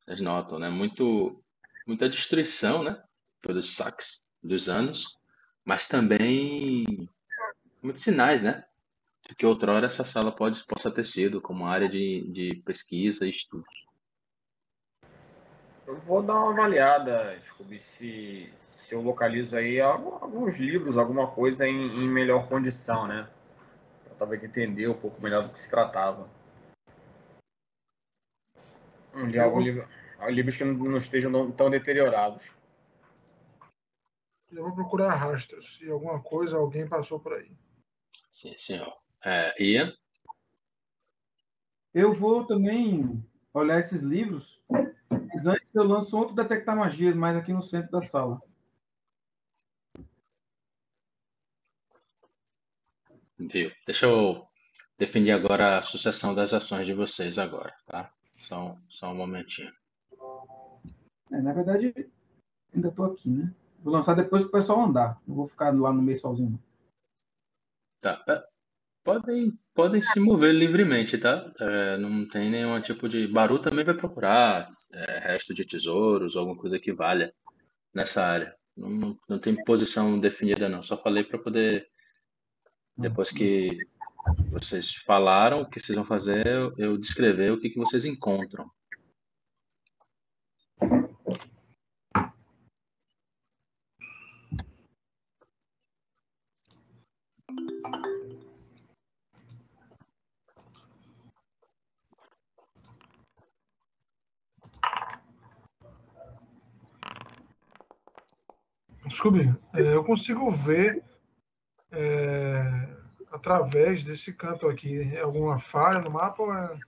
Vocês notam, né? Muito, muita destruição, né? Pelos saques dos anos, mas também muitos sinais, né? De que outrora essa sala pode, possa ter sido como área de, de pesquisa e estudo. Eu vou dar uma avaliada, descobrir se, se eu localizo aí alguns livros, alguma coisa em, em melhor condição, né? Pra talvez entender um pouco melhor do que se tratava. Um li- algum livro, livros que não, não estejam tão deteriorados. Eu vou procurar rastros. Se alguma coisa, alguém passou por aí. Sim, senhor. É, Ian? Eu vou também olhar esses livros, mas antes eu lanço outro detectar magias, mais aqui no centro da sala. Viu? Deixa eu definir agora a sucessão das ações de vocês agora, tá? Só, um- só um momentinho. É, na verdade, ainda estou aqui, né? Vou lançar depois para o pessoal andar. Não vou ficar lá no meio sozinho. Tá. Podem, podem se mover livremente, tá? É, não tem nenhum tipo de. Baru também vai procurar é, resto de tesouros, alguma coisa que valha nessa área. Não, não, não tem posição definida, não. Só falei para poder. Depois que vocês falaram o que vocês vão fazer, eu, eu descrever o que, que vocês encontram. Desculpe, é, eu consigo ver é, através desse canto aqui alguma falha no mapa ou é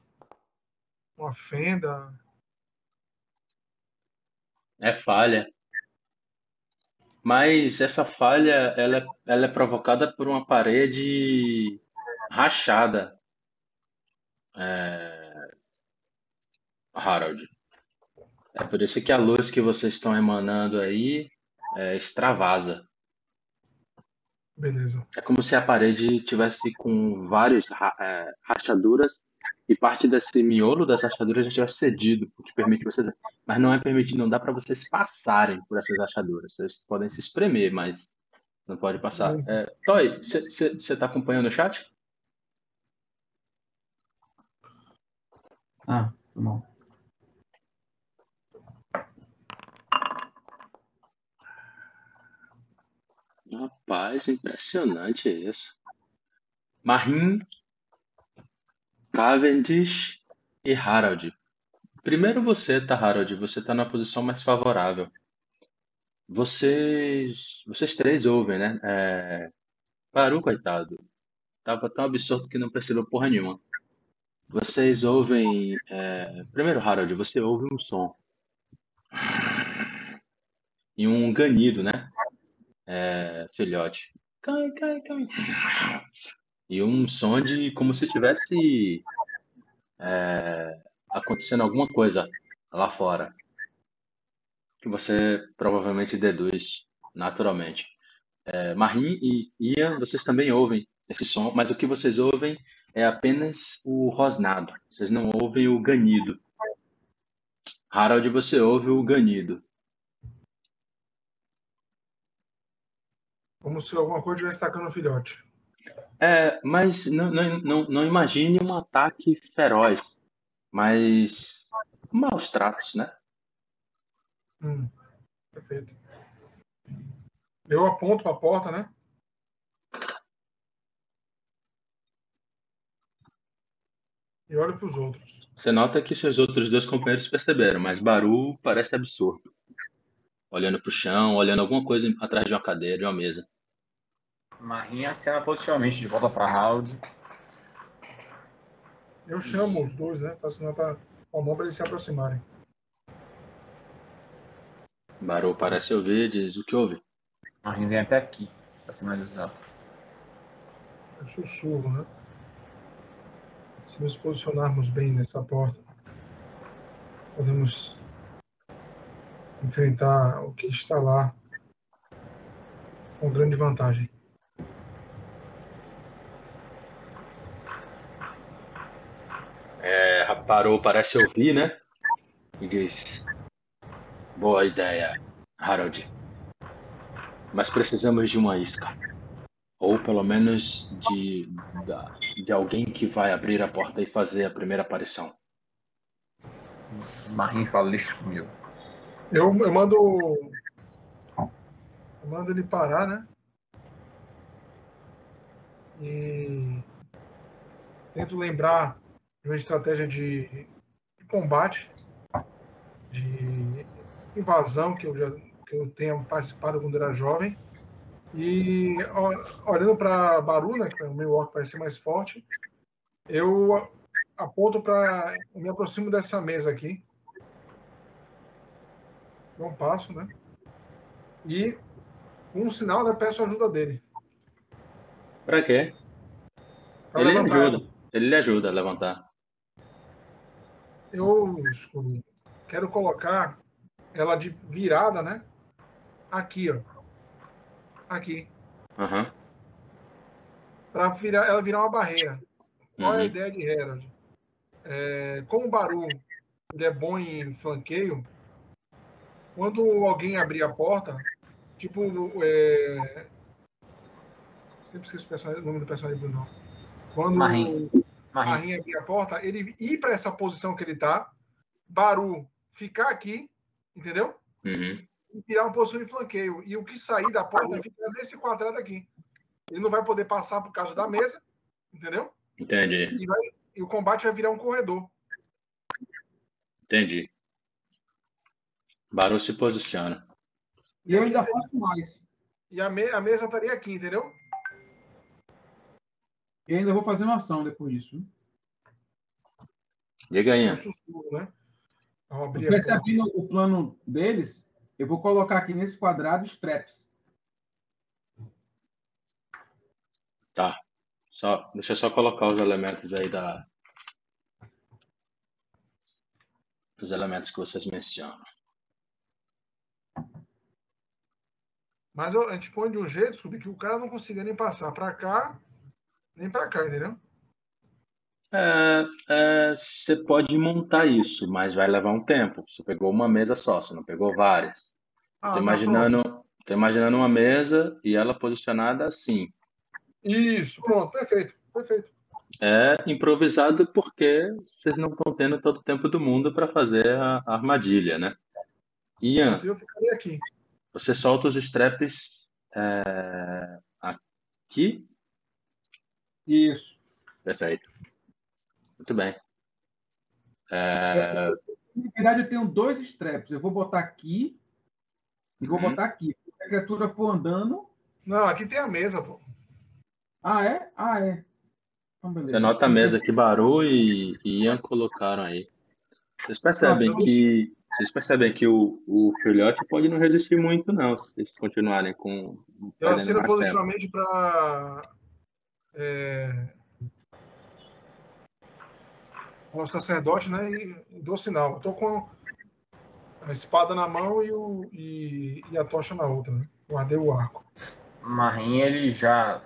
uma fenda? É falha. Mas essa falha, ela, é- ela é provocada por uma parede rachada, é, Harold. É por isso que a luz que vocês estão emanando aí é, extravasa. Beleza. É como se a parede tivesse com várias é, rachaduras e parte desse miolo das rachaduras já tivesse cedido, o que permite vocês. Mas não é permitido, não dá para vocês passarem por essas rachaduras. Vocês podem se espremer, mas não pode passar. É, Toy, você está acompanhando o chat? Ah, tá bom. Rapaz, impressionante isso. Marim, Cavendish e Harold. Primeiro você, tá, Harold? Você tá na posição mais favorável. Vocês, vocês três ouvem, né? É... Coitado. Tava tão absorto que não percebeu porra nenhuma. Vocês ouvem. é, Primeiro, Harold, você ouve um som. E um ganido, né? É, Filhote. Cai, cai, cai. E um som de como se tivesse é, acontecendo alguma coisa lá fora. Que você provavelmente deduz naturalmente. É, Marim e Ian, vocês também ouvem esse som, mas o que vocês ouvem é apenas o rosnado. Vocês não ouvem o ganido. Harold, você ouve o ganido. Como se alguma coisa estivesse atacando o filhote. É, mas não, não, não, não imagine um ataque feroz, mas maus tratos, né? Hum, perfeito. Eu aponto para a porta, né? E olho para os outros. Você nota que seus outros dois companheiros perceberam, mas Baru parece absurdo. Olhando pro chão, olhando alguma coisa atrás de uma cadeira, de uma mesa. Marinha acena positivamente de volta para Harold. Eu chamo os dois, né? Faço sinal para a mão para eles se aproximarem. Baru parece ouvir e diz: O que houve? Marinha vem até aqui, para sinalizar. Eu sussurro, né? Se nos posicionarmos bem nessa porta, podemos enfrentar o que está lá com grande vantagem. É, Baru parece ouvir, né? E diz: Boa ideia, Harold. Mas precisamos de uma isca. Ou pelo menos de, de alguém que vai abrir a porta e fazer a primeira aparição. Marinha fala, deixa comigo. Eu, eu mando. Eu mando ele parar, né? E tento lembrar de uma estratégia de, de combate, de invasão que eu já que eu tenha participado quando era jovem. E olhando para Baru, né, que é o meu orc parece mais forte, eu aponto para. Me aproximo dessa mesa aqui. Um passo, né? E um sinal, né, peço ajuda dele. Pra quê? Pra Ele levantar ajuda. Ele lhe ajuda a levantar. Eu quero colocar ela de virada, né? Aqui, ó. Aqui. Aham. Para virar, ela virar uma barreira. Qual é a Uhum. ideia de Herald? É, como o Baru ele é bom em flanqueio, quando alguém abrir a porta, tipo. É... Sempre esqueço o, personagem- o nome do personagem Bruno. Quando Marim. a Marinha. Rainha abrir a porta, ele ir para essa posição que ele tá, Baru ficar aqui, entendeu? Uhum. E virar uma posição de flanqueio. E o que sair da porta fica nesse quadrado aqui. Ele não vai poder passar por causa da mesa, entendeu? Entendi. E, vai- e o combate vai virar um corredor. Entendi. Baru se posiciona. E eu ainda faço mais. E a, me- a mesa estaria aqui, entendeu? E ainda vou fazer uma ação depois disso. viu? Diga aí. Sussurro, né? Percebendo o plano deles, eu vou colocar aqui nesse quadrado os traps. Tá. Só, deixa eu só colocar os elementos aí da. Os elementos que vocês mencionam. Mas eu- a gente põe de um jeito, Scooby, que o cara não consiga nem passar para cá, nem para cá, entendeu? É, é, você pode montar isso, mas vai levar um tempo. Você pegou uma mesa só, você não pegou várias. Ah, Tô tá imaginando, tô imaginando uma mesa e ela posicionada assim. Isso, pronto, perfeito, perfeito. É improvisado porque vocês não estão tendo todo o tempo do mundo para fazer a, a armadilha, né? Ian, Eu ficaria aqui. Você solta os straps é, aqui. Isso. Perfeito. Muito bem. É, Na verdade, eu tenho dois straps. Eu vou botar aqui e vou Uhum. botar aqui. Se a criatura for andando. Não, aqui tem a mesa, pô. Ah, é? Ah, é. Então. Você nota a mesa que Baru e, e Ian colocaram aí. Vocês percebem que vocês percebem que o, o filhote pode não resistir muito, não, se vocês continuarem com Eu assino mais positivamente para é, o sacerdote, né? E dou sinal. Eu tô com a espada na mão e, o, e, e a tocha na outra, né? Guardei o arco. Marim, ele já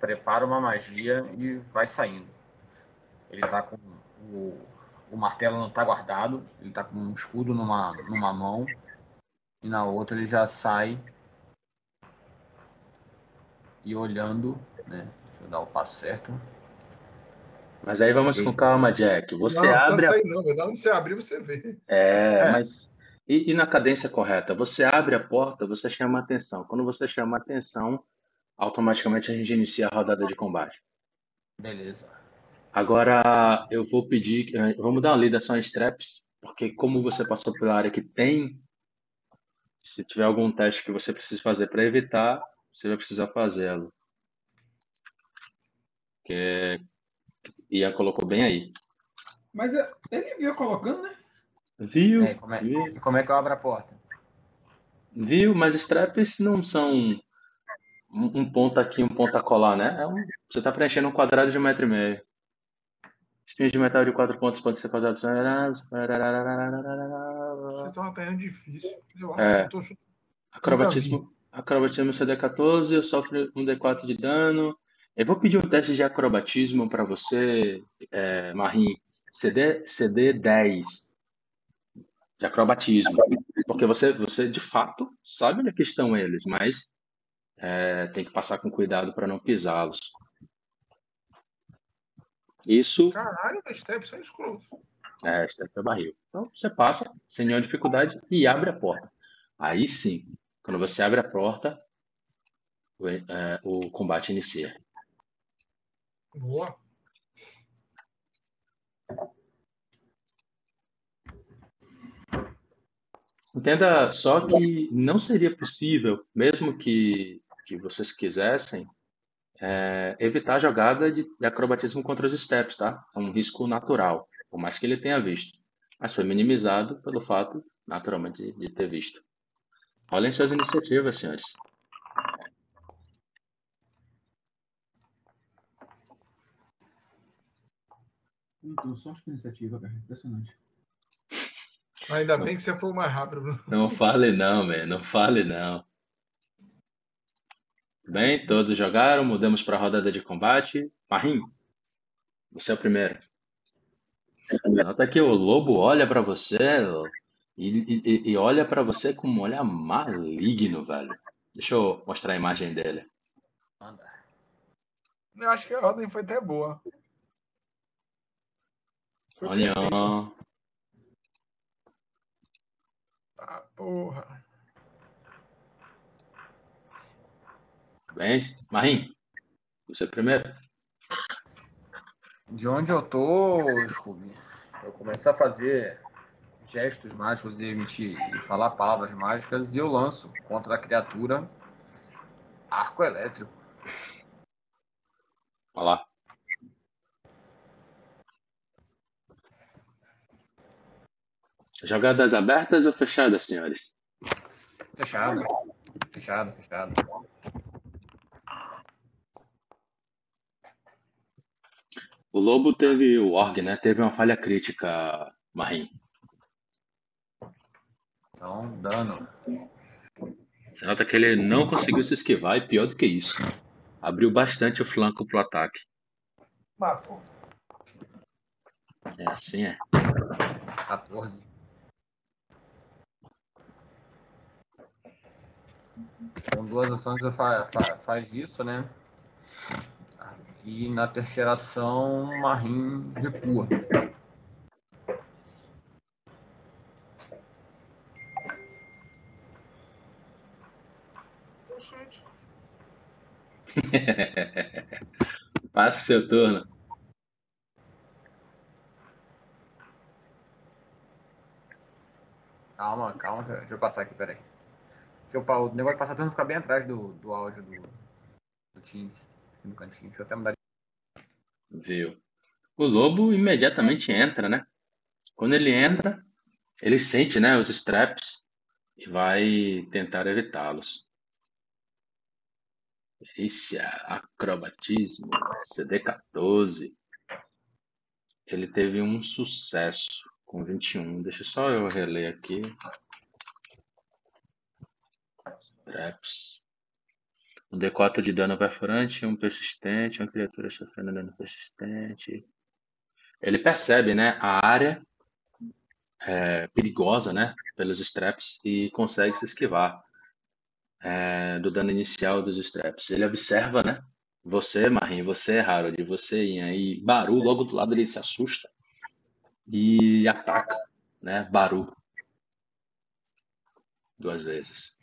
prepara uma magia e vai saindo. Ele tá com o, o martelo não tá guardado, ele tá com um escudo numa, numa mão e na outra ele já sai e olhando, né? Deixa eu dar o passo certo. Mas aí vamos com calma, Jack. Você não, não abre a não. Verdade, onde você abrir, você vê. É, É. mas e, e na cadência correta? Você abre a porta, você chama a atenção. Quando você chama a atenção, automaticamente a gente inicia a rodada de combate. Beleza. Agora eu vou pedir, eh, vamos dar uma lida só em straps, porque como você passou pela área que tem, se tiver algum teste que você precisa fazer para evitar, você vai precisar fazê-lo. Que Ian colocou bem aí. Mas é, ele viu colocando, né? Viu? É, como é- Viu? Como é que eu abro a porta? Viu? Mas straps não são um um ponto aqui, um ponto a colar, né? É um- você está preenchendo um quadrado de um metro e meio. Espinhos de metal de quatro pontos podem ser causados. Você tá uma difícil. Eu acho É. que eu tô chutando. Acrobatismo, acrobatismo CD14, eu sofro um D4 de dano. Eu vou pedir um teste de acrobatismo para você, é, Marim. CD, CD10 de acrobatismo. Porque você, você de fato sabe onde é que estão eles, mas é, tem que passar com cuidado para não pisá-los. Isso Caralho, mas steps são escrotos. é step é barril. Então você passa sem nenhuma dificuldade e abre a porta. Aí sim, quando você abre a porta, o, é, o combate inicia. Boa. Entenda só que não seria possível, mesmo que, que vocês quisessem, é, evitar a jogada de, de acrobatismo contra os steps, tá? É um risco natural, por mais que ele tenha visto. Mas foi minimizado pelo fato, naturalmente, de, de ter visto. Olhem suas iniciativas, senhores. Não tô só com iniciativa, cara. Impressionante. Ainda bem que você foi o mais rápido. Não fale não, man. Não fale não. Bem, todos jogaram, mudamos para a rodada de combate. Marim, você é o primeiro. Nota que o lobo olha para você e, e- e olha para você com um olhar maligno, velho. Deixa eu mostrar a imagem dele. Eu acho que a ordem foi até boa. Olha. Ah, porra. Bem, Marim, você é primeiro. De onde eu tô, Scooby, eu começo a fazer gestos mágicos e emitir e falar palavras mágicas e eu lanço contra a criatura arco elétrico. Olha lá. Jogadas abertas ou fechadas, senhores? Fechado. Fechado, fechado. O Lobo teve, o Org, né? Teve uma falha crítica, Marim. Então, dano. Você nota que ele não conseguiu se esquivar e pior do que isso. Abriu bastante o flanco pro ataque. Matou. É assim, é. 14. Com duas ações eu fa fa faz isso, né? E na terceira ação, Marim recua. Passa seu turno. Calma, calma, deixa eu passar aqui, peraí. Porque o, o negócio de passar turno fica bem atrás do, do áudio do, do Teams, no cantinho. Deixa eu até mudar. Viu? O lobo imediatamente entra, né? Quando ele entra, ele sente, né, os straps e vai tentar evitá-los. Esse acrobatismo, CD14. Ele teve um sucesso com 21. Deixa só eu reler aqui. Straps. Um D4 de dano perfurante, um persistente, uma criatura sofrendo dano persistente. Ele percebe, né, a área é, perigosa, né, pelos straps e consegue se esquivar é, do dano inicial dos straps. Ele observa, né, você, Marim, você, Harold, você, Ian, e Baru, logo do lado ele se assusta e ataca, né, Baru. Duas vezes.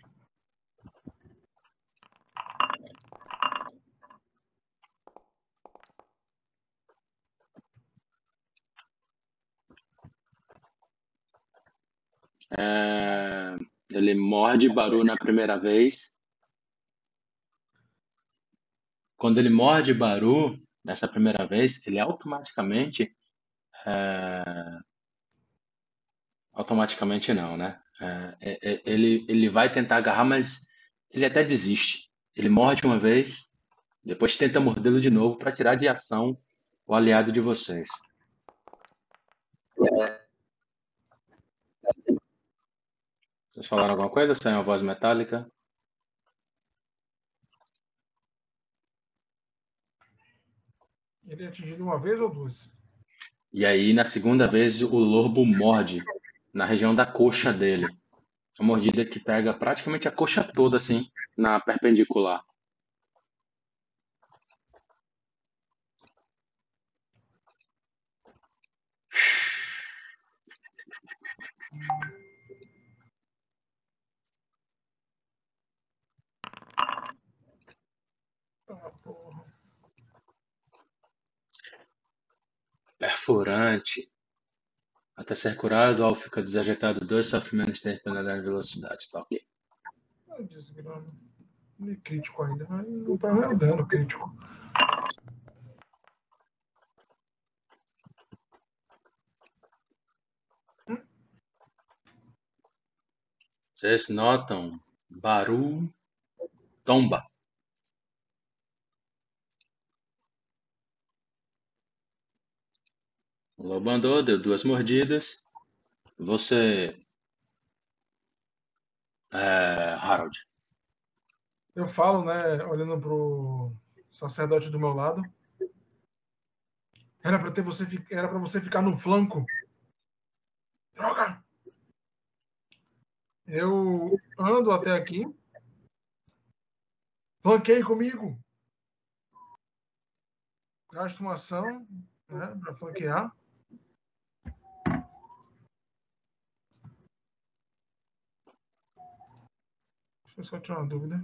É, ele morde Baru na primeira vez. Quando ele morde Baru nessa primeira vez, ele automaticamente. É, automaticamente não, né? É, é, é ele, ele vai tentar agarrar, mas ele até desiste. Ele morde uma vez, depois tenta mordê-lo de novo para tirar de ação o aliado de vocês. Vocês falaram alguma coisa? Saiu uma voz metálica? Ele é atingido uma vez ou duas? E aí, na segunda vez, o lobo morde na região da coxa dele. Uma mordida que pega praticamente a coxa toda, assim, na perpendicular. Perfurante. Até ser curado, ao ficar desajeitado, dois sofre menos tempo penalidade de velocidade. Tá ok. Desgrama. Não é crítico ainda. Não tá é dano crítico. Vocês notam Baru tomba. O lobo andou, deu duas mordidas. Você. É, Harold. Eu falo, né, olhando pro sacerdote do meu lado. Era para ter você era para você ficar no flanco. Droga! Eu ando até aqui. Flanquei comigo. Gasto uma ação né, para flanquear. Deixa eu só tirar uma dúvida.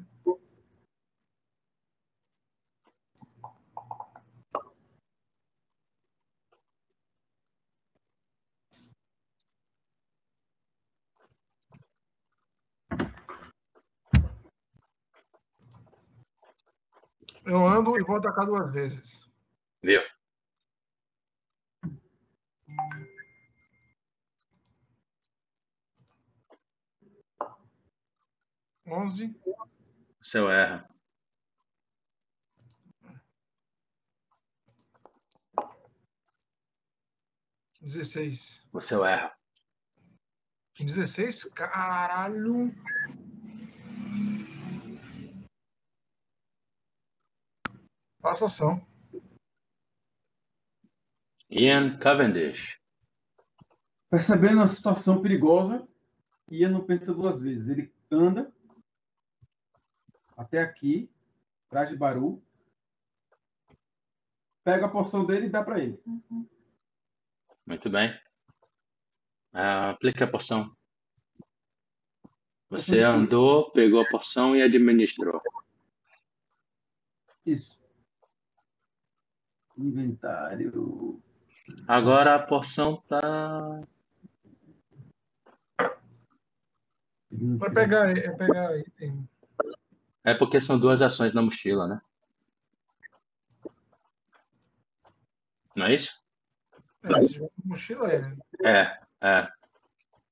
Eu ando e vou atacar duas vezes. Viu? Onze. Seu erra. Dezesseis. Você erra. Dezesseis? Caralho! Faça ação. Ian Cavendish. Percebendo a situação perigosa, Ian não pensa duas vezes. Ele anda até aqui, atrás de Baru, pega a porção dele e dá para ele. Muito bem. Ah, aplique a porção. Você andou, pegou a porção e administrou. Isso. Inventário. Agora a porção tá. Vai pegar, é pegar item. É porque são duas ações na mochila, né? Não é isso? É, se tiver mochila é. É, é.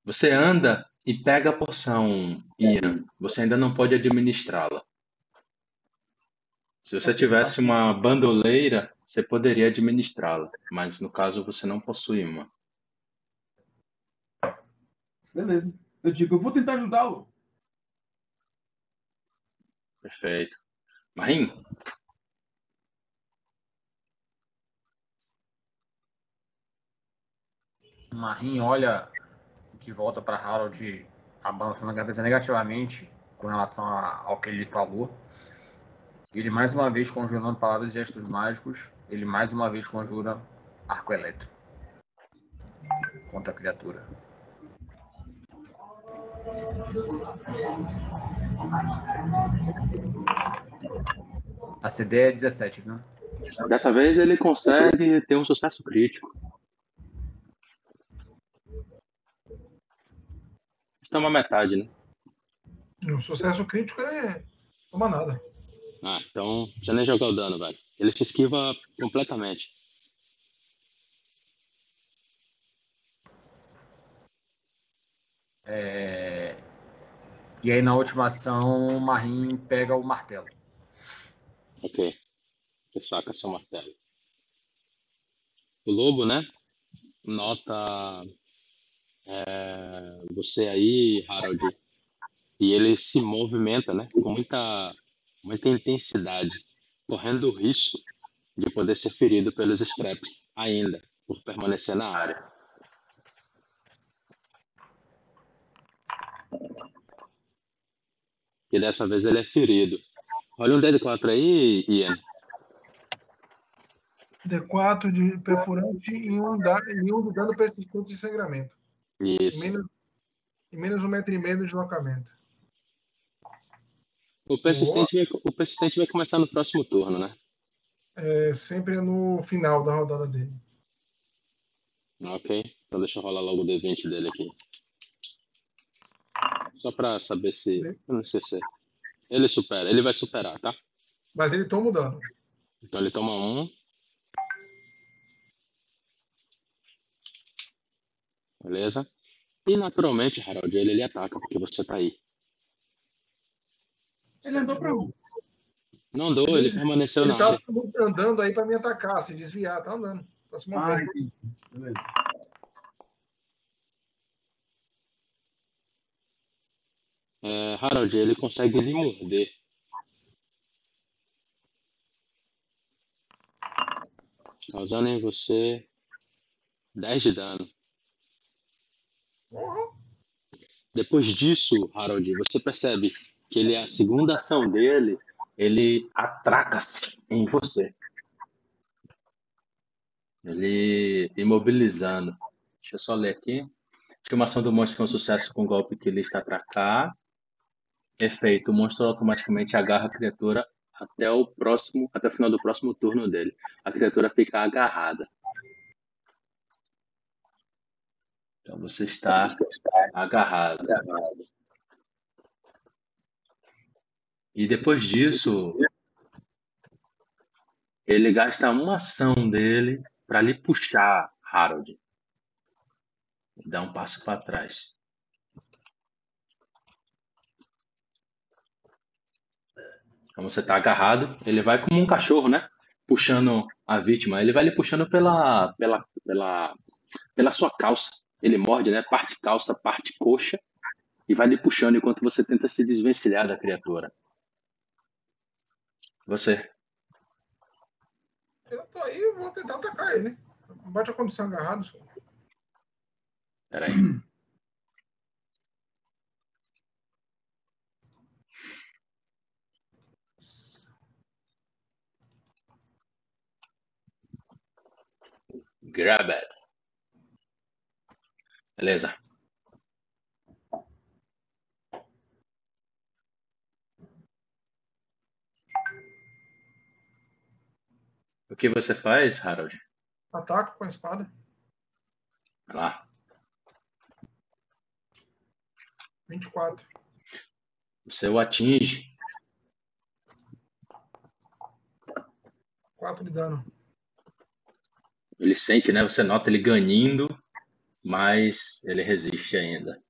Você anda e pega a porção, Ian. Você ainda não pode administrá-la. Se você tivesse uma bandoleira, você poderia administrá-la, mas no caso você não possui uma. Beleza. Eu digo, eu vou tentar ajudá-lo. Perfeito. Marim, Marim olha de volta para Harold, abalançando a cabeça negativamente com relação a- ao que ele falou. Ele mais uma vez conjurando palavras e gestos mágicos. Ele mais uma vez conjura arco elétrico contra a criatura. A CD é 17, viu? dessa vez ele consegue ter um sucesso crítico. Está uma metade, né? O sucesso crítico é. Toma nada. Ah, então precisa nem jogar o dano, velho. Ele se esquiva completamente. É, E aí na última ação, o Marim pega o martelo. Ok. Você saca seu martelo. O lobo, né? Nota é, você aí, Harold. E ele se movimenta, né? Com muita, muita intensidade, correndo o risco de poder ser ferido pelos straps ainda, por permanecer na área. E dessa vez ele é ferido. Olha um D4 aí, Ian. D4 de perfurante e um, da, e um dano persistente de sangramento. E Isso. menos, e menos um metro e meio de deslocamento. O persistente, vai, o persistente vai começar no próximo turno, né? É sempre no final da rodada dele. Ok. Então deixa eu rolar logo o D20 dele aqui. Só pra saber se. Eu não esquecer. Ele supera, ele vai superar, tá? Mas ele toma o dano. Então ele toma um. Beleza? E naturalmente, Harold, ele, ele ataca porque você tá aí. Ele andou para onde? Não andou, ele permaneceu Ele na tá área. andando aí para me atacar, se desviar, tá andando. Tá se Ah, movendo. entendi. É, Harold, ele consegue lhe morder. Causando em você 10 de dano. Depois disso, Harold, você percebe que ele, a segunda ação dele, ele atraca-se em você. Ele imobilizando. Deixa eu só ler aqui. Estimação do monstro com sucesso com o golpe que ele está atracar. Efeito: o monstro automaticamente agarra a criatura até o próximo, até o final do próximo turno dele. A criatura fica agarrada. Então você está agarrado. E depois disso, ele gasta uma ação dele para lhe puxar, Harold. Dá um passo para trás. Como você está agarrado, ele vai como um cachorro, né? Puxando a vítima. Ele vai lhe puxando pela, pela, pela, pela sua calça. Ele morde, né? Parte calça, parte coxa. E vai lhe puxando enquanto você tenta se desvencilhar da criatura. Você. Eu tô aí, eu vou tentar atacar ele. Bate a condição agarrado. Peraí. Grab it. Beleza. O que você faz, Harold? Ataco com a espada. Vai lá. 24. Você o atinge. 4 de dano. Ele sente, né? Você nota ele ganindo, mas ele resiste ainda.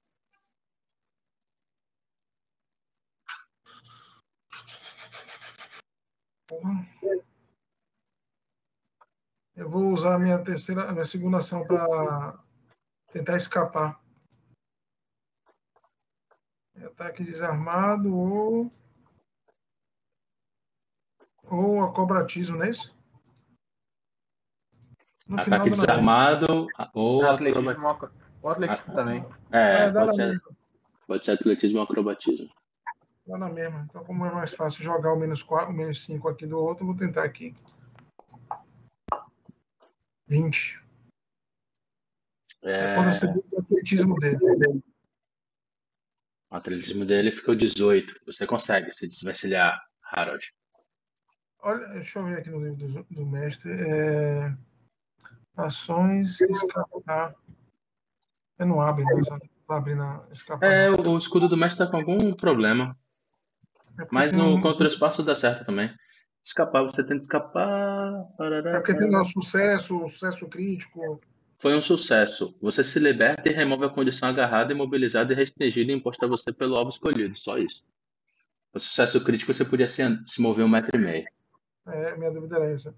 Eu vou usar a minha terceira, a minha segunda ação para tentar escapar. Ataque desarmado ou ou acobratismo, não é isso? No Ataque desarmado ou atletismo, acroba- acro- o atletismo também. É, É, dá pode na ser, mesma. pode ser atletismo ou acrobatismo. Dá na mesma. Então, como é mais fácil jogar o menos 4, o menos 5 aqui do outro, eu vou tentar aqui. 20. É, Quando você o atletismo dele. o atletismo dele ficou 18. Você consegue se desvencilhar, Harold. Olha, deixa eu ver aqui no livro do, do mestre. É, ações, escapar. Eu não abre, não. Só tá abrindo a escapar. É, o, escudo do mestre tá com algum problema. É Mas no um- contra o espaço dá certo também. Escapar, você tenta escapar. parará, É porque tem o sucesso, o sucesso crítico. Foi um sucesso. Você se liberta e remove a condição agarrada, imobilizada e restringida imposta a você pelo alvo escolhido. Só isso. O sucesso crítico você podia se, se mover um metro e meio. É, minha dúvida era essa.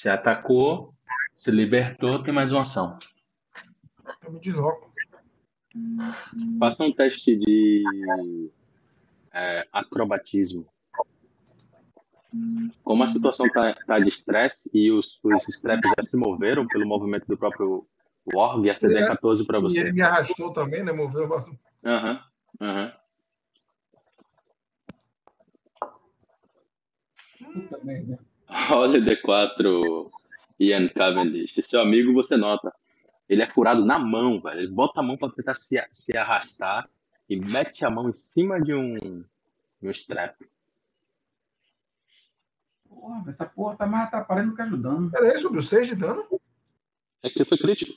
Você atacou, se libertou, tem mais uma ação. Eu me desloco. Faça um teste de é, acrobatismo. Como a situação está de estresse e os, os straps já se moveram pelo movimento do próprio Warg, a CD é 14 para E você. ele me arrastou também, né? Moveu bastante. Aham, aham. Puta merda. Olha o D4, Ian Cavendish. Seu amigo, você nota. Ele é furado na mão, velho. Ele bota a mão para tentar se, se arrastar e mete a mão em cima de um, de um strap. Porra, essa porra tá mais atrapalhando do que ajudando. Peraí, subiu 6 de dano? É que foi crítico.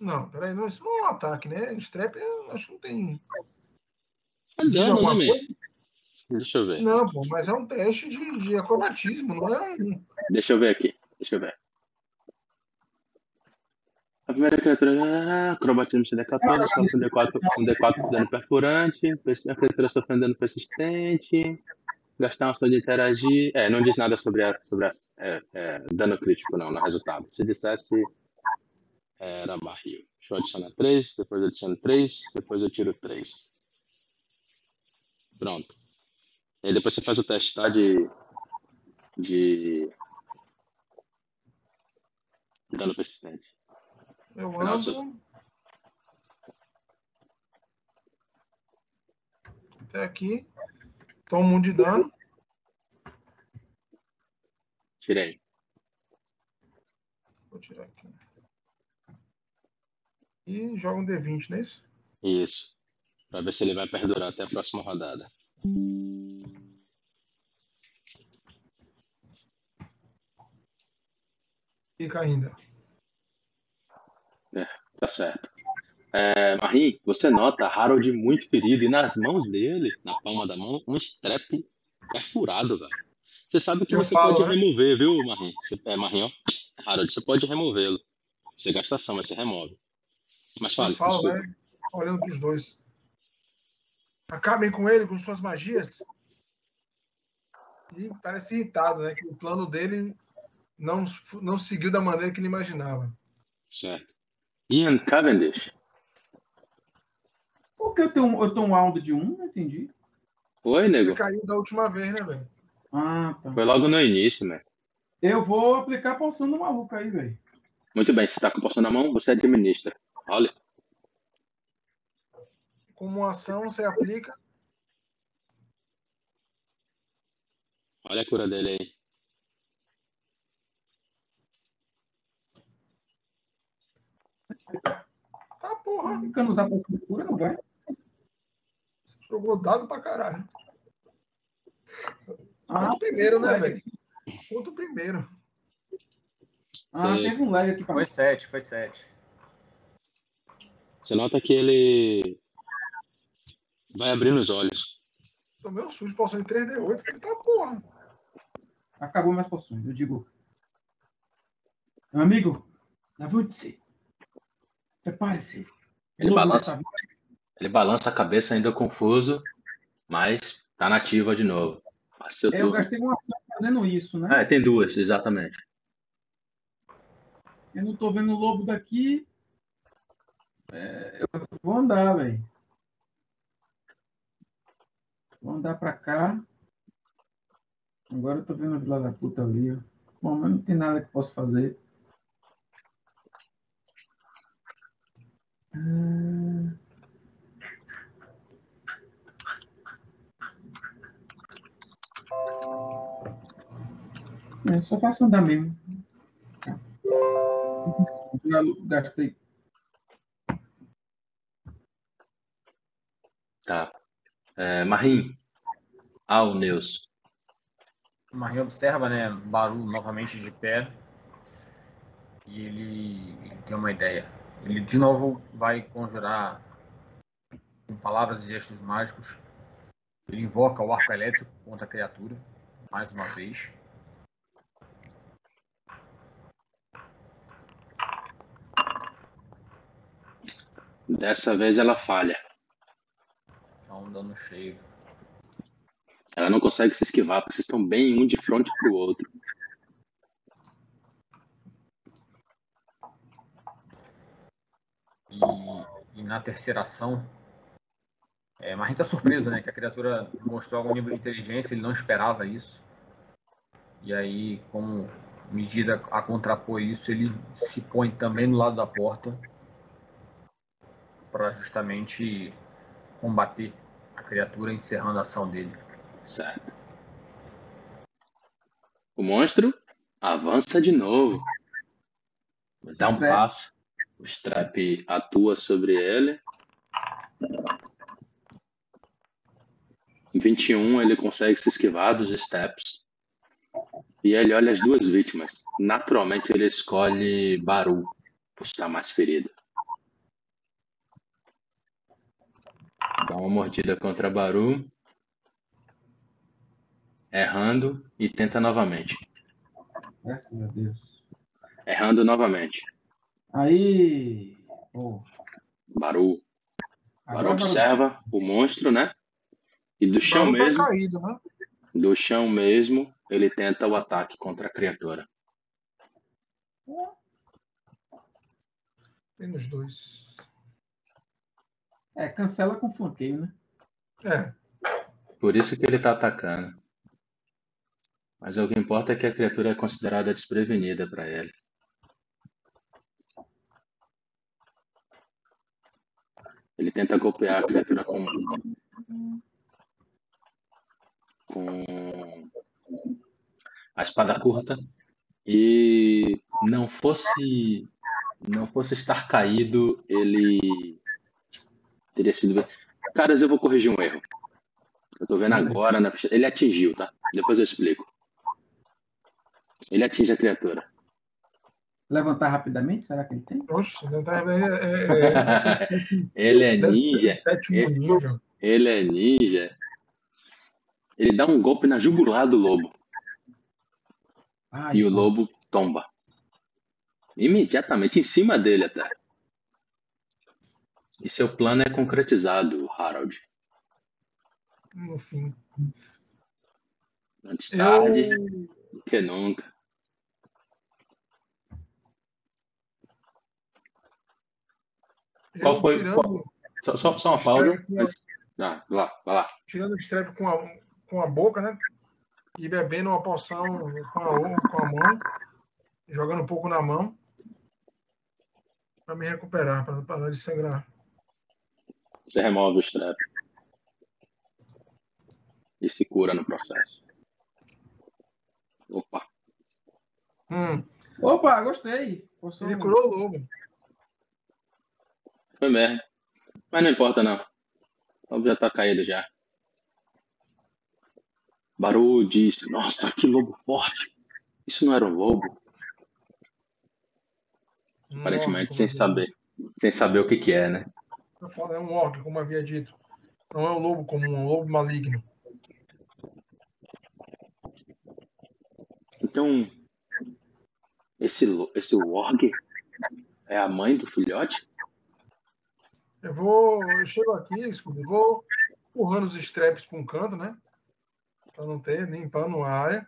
Não, peraí, não, isso não é um ataque, né? Strap, eu acho que não tem. É dano, né, mesmo? Deixa eu ver. Não, pô, mas é um teste de, de acrobatismo, não é um. Deixa eu ver aqui. Deixa eu ver. A primeira criatura. Acrobatismo CD14, sofre um D4, um D4 de dano perfurante. A criatura sofrendo dano persistente. Gastar uma ação de interagir. É, não diz nada sobre, a, sobre a, é, é, dano crítico, não, no resultado. Se dissesse. Era barril. Deixa eu adicionar 3, depois eu adiciono 3, depois eu tiro 3. Pronto. E aí depois você faz o teste, tá? De. De. Dano persistente. Eu ando. Até aqui. Tomo um de dano. Tirei. Vou tirar aqui. E joga um D20, não é isso? Isso. Pra ver se ele vai perdurar até a próxima rodada. Fica ainda. Tá certo. É, Marim, você nota Harold muito ferido e nas mãos dele, na palma da mão, um strap perfurado, velho. Você sabe que Eu você falo, pode né? remover, viu, Marim? Você, é, Marim, ó. Harold, você pode removê-lo. Você gasta ação, mas você remove. Mas fale, Eu falo, desculpa. né? Olhando pros dois. Acabem com ele, com suas magias. E parece irritado, né? Que o plano dele não, não seguiu da maneira que ele imaginava. Certo. Ian Cavendish. Por que eu tenho, um- eu tenho um round de um? Não entendi. Oi, Você nego. caiu da última vez, né, velho? Ah, tá. Foi logo no início, né? Eu vou aplicar a poção do maluco aí, velho. Muito bem, você tá com a poção na mão, você administra. Olha. Como ação, você aplica. Olha a cura dele aí. Tá, porra. Ficando usar de cura, não vai. Jogou dado pra caralho. Ah, Ponto primeiro, né, velho? Ponto primeiro. Ah, Sim. teve um lag aqui pra Foi 7, foi 7. Você nota que ele vai abrindo os olhos. Tomei um sujo, poção de 3D8. Falei, tá, porra. Acabou minhas poções. Eu digo. Meu amigo, levante-se. Prepare-se. Ele Lobo balança. Ele balança a cabeça ainda confuso, mas tá nativa de novo. Seu Eu gastei uma ação fazendo isso, né? É, tem duas, exatamente. Eu não tô vendo o lobo daqui. É, eu vou andar, velho. Vou andar pra cá. Agora eu tô vendo a Vila da Puta ali. Bom, mas não tem nada que eu possa fazer. Ah. É, só faço andar mesmo. Já gastei. Tá. É, Marim. Alneus. O Marinho observa, né, Baru novamente de pé. E ele, ele tem uma ideia. Ele de novo vai conjurar com palavras e gestos mágicos. Ele invoca o arco elétrico contra a criatura, mais uma vez. Dessa vez ela falha. Dá um dano cheio. Ela não consegue se esquivar, porque vocês estão bem um de frente pro outro. E, e na terceira ação, é, mas a gente tá surpreso, né? Que a criatura mostrou algum nível de inteligência, ele não esperava isso. E aí, como medida a contrapor isso, ele se põe também no lado da porta para justamente combater a criatura, encerrando a ação dele. Certo. O monstro avança de novo. Dá um Strap. passo. O Strap atua sobre ele. Em 21 ele consegue se esquivar dos steps. E ele olha as duas vítimas. Naturalmente ele escolhe Baru, por estar mais ferido. Dá uma mordida contra Baru. Errando e tenta novamente. Graças a Deus. Errando novamente. Aí. pô, Baru. Baru agora observa o monstro, né? E do chão Baru tá mesmo, caído, né? do chão mesmo, ele tenta o ataque contra a criatura. Menos dois. É, cancela com flanqueio, né? É. Por isso que ele tá atacando. Mas o que importa é que a criatura é considerada desprevenida para ele. Ele tenta golpear a criatura com com a espada curta e não fosse não fosse estar caído, ele teria sido. Caras, eu vou corrigir um erro. Eu tô vendo agora na ficha. Ele atingiu, tá? Depois eu explico. Ele atinge a criatura. Levantar rapidamente, será que ele tem? Oxe, não tá. É, é, é, Ele é ninja. Ele- nível. Ele é ninja. Ele dá um golpe na jugular do lobo. Ai, E o lobo tomba. Imediatamente em cima dele até. E seu plano é concretizado, Harold. No fim. Antes tarde Eu, do que nunca. Qual foi- tirando, Só, só, só uma pausa. Ah, vai lá, vai lá. tirando o strap com a, com a boca, né? E bebendo uma poção com a, com a mão, jogando um pouco na mão, para me recuperar, para parar de sangrar. Você remove o strap. E se cura no processo. Opa. Hum, Opa, gostei. Poção- ele curou o lobo. Foi mesmo. Mas não importa, não. O já tá caído já. Baru disse: Nossa, que lobo forte. Isso não era um lobo? Um Aparentemente, sem como saber. Sem saber o que que é, né? Eu falo, é um orc, como havia dito. Não é um lobo comum, é um lobo maligno. Então, esse, esse warg é a mãe do filhote? Eu vou. Eu chego aqui, Scooby, vou empurrando os straps para um canto, né? Para não ter, limpando a área.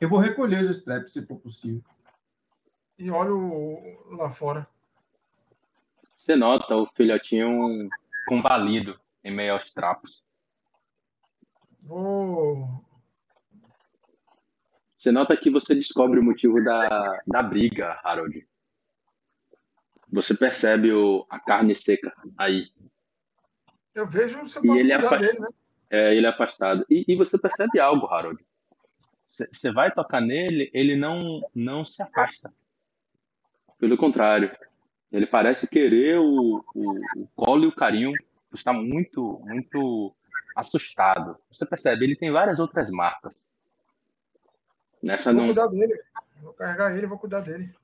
Eu vou recolher os straps, se for possível. E olho lá fora. Você nota o filhotinho combalido em meio aos trapos. Vou. Você nota que você descobre o motivo da, da briga, Harold. Você percebe o, a carne seca aí. Eu vejo eu E ele cuidar afa- dele, né? É, ele é afastado. E, e você percebe algo, Harold. Você vai tocar nele, ele não, não se afasta. Pelo contrário, ele parece querer o, o, o colo e o carinho. Está muito, muito assustado. Você percebe, ele tem várias outras marcas. Nessa Vou não. cuidar dele. Vou carregar ele, vou cuidar dele.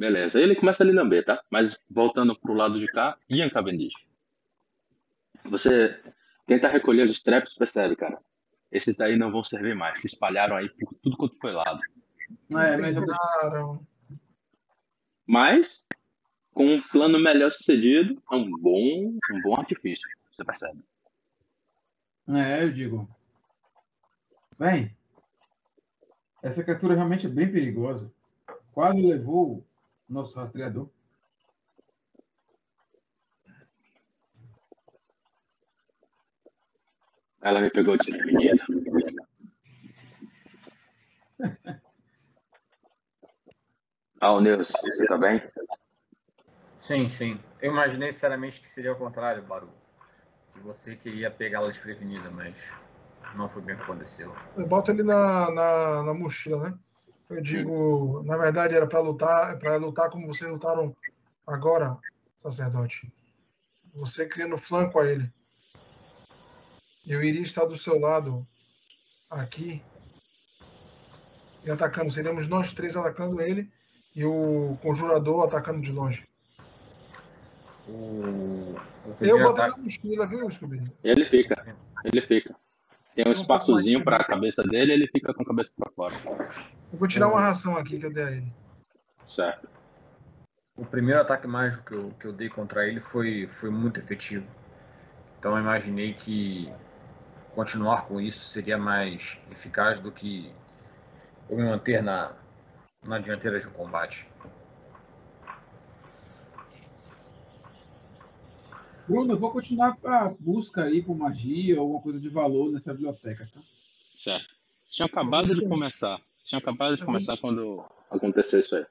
Beleza. Aí ele começa a lhe lamber, tá? Mas voltando pro lado de cá, Ian Cavendish. Você tenta recolher os straps, percebe, cara? Esses daí não vão servir mais. Se espalharam aí por tudo quanto foi lado. É, melhor deixar. Tentaram. Mas, com um plano melhor sucedido, é um bom, um bom artifício. Você percebe? É, eu digo. Bem, essa criatura realmente é bem perigosa. Quase levou nosso rastreador. Ela me pegou desprevenida. Ah, o Neus, você tá bem? Sim, sim. Eu imaginei sinceramente que seria o contrário, Baru. Que você queria pegá-la desprevenida, mas não foi bem o que aconteceu. Eu boto ele na, na, na mochila, né? Eu digo, na verdade era para lutar, para lutar como vocês lutaram agora, sacerdote. Você criando flanco a ele. Eu iria estar do seu lado aqui e atacando. Seríamos nós três atacando ele e o conjurador atacando de longe. O, Eu primeiro boto na mochila, viu, Scooby? Ele fica, ele fica. Tem um espaçozinho para a cabeça dele, ele fica com a cabeça para fora. Eu vou tirar uma ração aqui que eu dei a ele. Certo. o primeiro ataque mágico que eu, que eu dei contra ele foi, foi muito efetivo. Então eu imaginei que continuar com isso seria mais eficaz do que eu me manter na, na dianteira de um combate. Bruno, eu vou continuar a busca aí por magia ou alguma coisa de valor nessa biblioteca, tá? Certo. Tinham acabado de começar. Tinham acabado de começar quando aconteceu isso aí.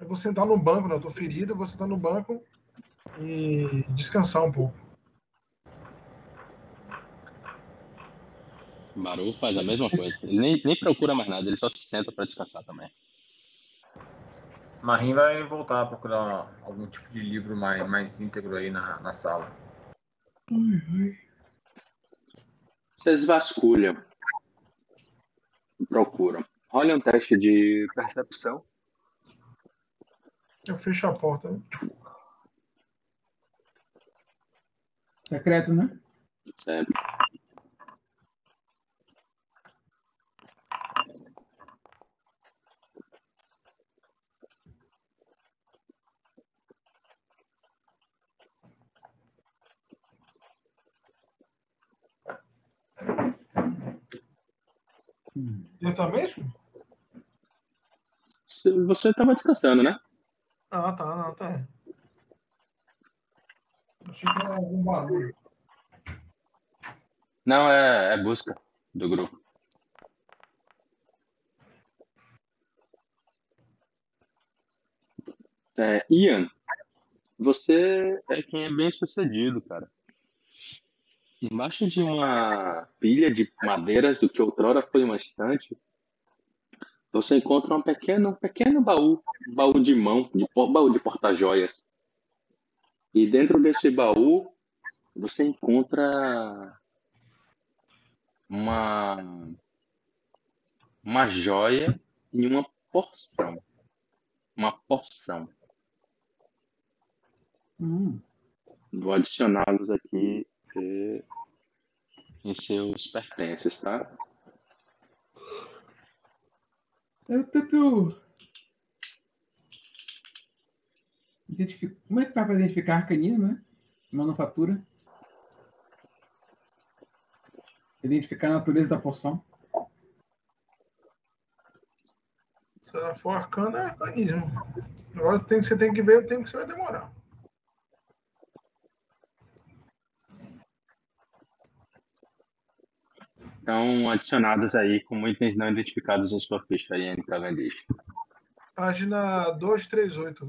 Eu vou sentar no banco, né? Eu tô ferido, eu vou sentar no banco e descansar um pouco. Baru faz a mesma coisa. Ele nem, nem procura mais nada, ele só se senta para descansar também. Marim vai voltar a procurar algum tipo de livro mais, mais íntegro aí na, na sala. Vocês vasculham procuram. Olha um teste de percepção. Eu fecho a porta. Secreto, né? Sempre. Hum. Eu também, Scooby? Se- Você estava descansando, né? Ah, tá, não, tá. Achei que era algum barulho. Não, é, é busca do grupo. É, Ian, você é quem é bem sucedido, cara. Embaixo de uma pilha de madeiras do que outrora foi uma estante, você encontra um pequeno, um pequeno baú, um baú de mão, de, po- baú de porta-joias. E dentro desse baú, você encontra uma, uma joia e uma porção. Uma porção. Hum. Vou adicioná-los aqui eh, em seus pertences, tá? Identific... Como é que faz para identificar arcanismo, né? Manufatura. Identificar a natureza da poção. Se ela for arcana, é arcanismo. Agora tem, você tem que ver o tempo que você vai demorar. Estão adicionados aí como itens não identificados em sua ficha, Ian Cavendish. Página 238.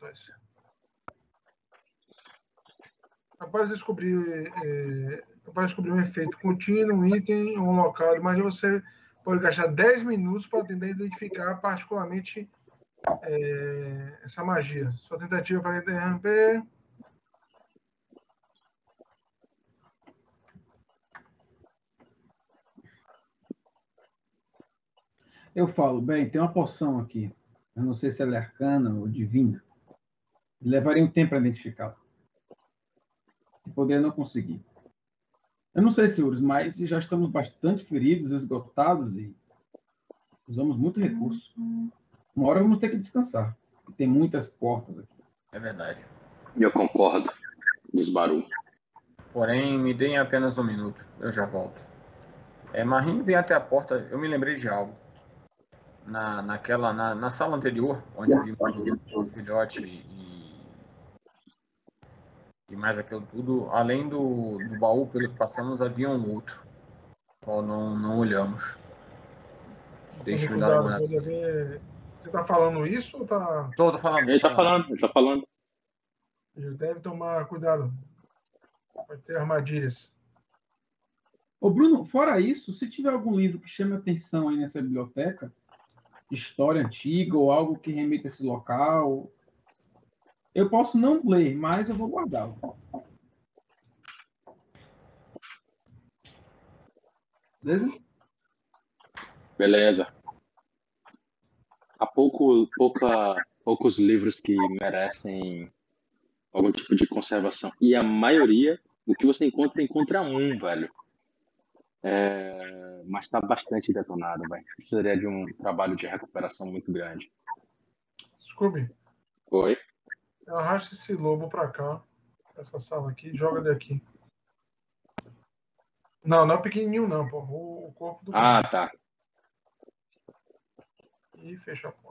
Thais. Após descobrir, é, após descobrir um efeito contínuo, um item, um local, imagina você pode gastar 10 minutos para tentar identificar particularmente é, essa magia. Sua tentativa para interromper. Eu falo, bem, tem uma poção aqui. Eu não sei se ela é arcana ou divina. Levaria um tempo para identificá-la. E poderia não conseguir. Eu não sei, senhores, mas já estamos bastante feridos, esgotados e usamos muito recurso. Uma hora vamos ter que descansar. Tem muitas portas aqui. É verdade. Eu concordo. Desbarulho. Porém, me deem apenas um minuto. Eu já volto. É, Marim vem até a porta. Eu me lembrei de algo. Na, naquela, na, na sala anterior, onde vimos o, o filhote e, e mais aquilo tudo, além do, do baú pelo que passamos, havia um outro. Qual não, não olhamos. Deixa eu dar uma olhada. Você está falando isso ou tá... Tô, tô falando. Ele tô tá falando, ele tá falando. deve tomar cuidado? Pode ter armadilhas. Ô, Bruno, fora isso, se tiver algum livro que chame a atenção aí nessa biblioteca, história antiga ou algo que remeta a esse local, eu posso não ler, mas eu vou guardá-lo. Beleza? Beleza. Há pouco, pouca, poucos livros que merecem algum tipo de conservação. E a maioria, o que você encontra, encontra um, velho. É, mas está bastante detonado, velho. Precisaria de um trabalho de recuperação muito grande. Scooby, Oi? arrasta esse lobo pra cá. Essa sala aqui. Joga ele aqui. Não, não é pequenininho não, pô. O, corpo do... Ah, tá. E fecha a porta.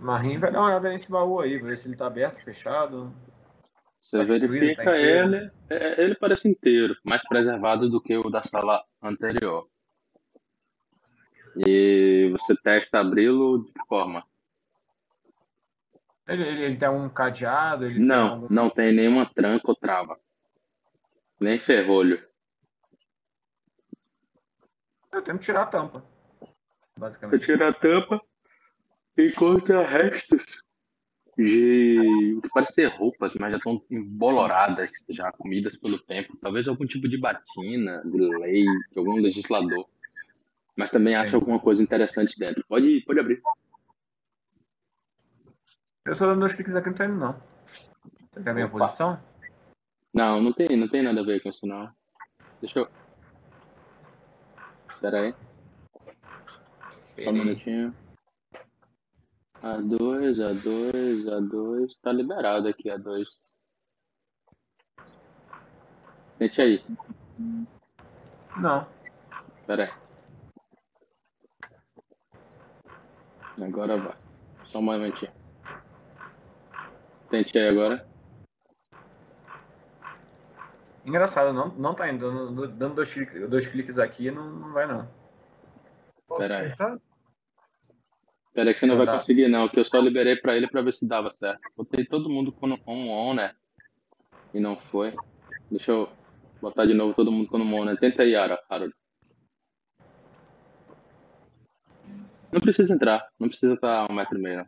Marim vai dar uma olhada nesse baú aí, ver se ele tá aberto, fechado. Você Tá verifica tá ele, é, ele parece inteiro, mais preservado do que o da sala anterior. E você testa abri-lo de que forma? Ele, ele, ele tem um cadeado, ele tem Não, algum- não tem nenhuma tranca ou trava. Nem ferrolho. Eu tento tirar a tampa. Você Basicamente. tira a tampa encontra restos de o que parece ser roupas, mas já estão emboloradas, já comidas pelo tempo. Talvez algum tipo de batina, de lei, de algum legislador. Mas também acha alguma coisa interessante dentro. Pode, pode abrir. Eu só dando dois cliques aqui, não tá indo não. Você quer a minha Opa. posição? Não, não tem, não tem nada a ver com isso, não. Deixa eu. Espera aí, só um minutinho. A2, A2, A2. Tá liberado aqui, A2. Tente aí, Não. espera aí. Agora vai. Só um momentinho. Tente aí agora. Engraçado, não, não tá indo. Dando, dois, cliques, dois cliques aqui, não, não vai não. Posso Pera aí. tentar? Espera aí que você não vai Dá. conseguir, não, que eu só liberei pra ele pra ver se dava certo. Botei todo mundo com on, on, né? E não foi. Deixa eu botar de novo todo mundo com on, né? Tenta aí, Ara, Harold. Não precisa entrar, não precisa estar a um metro e meio. não.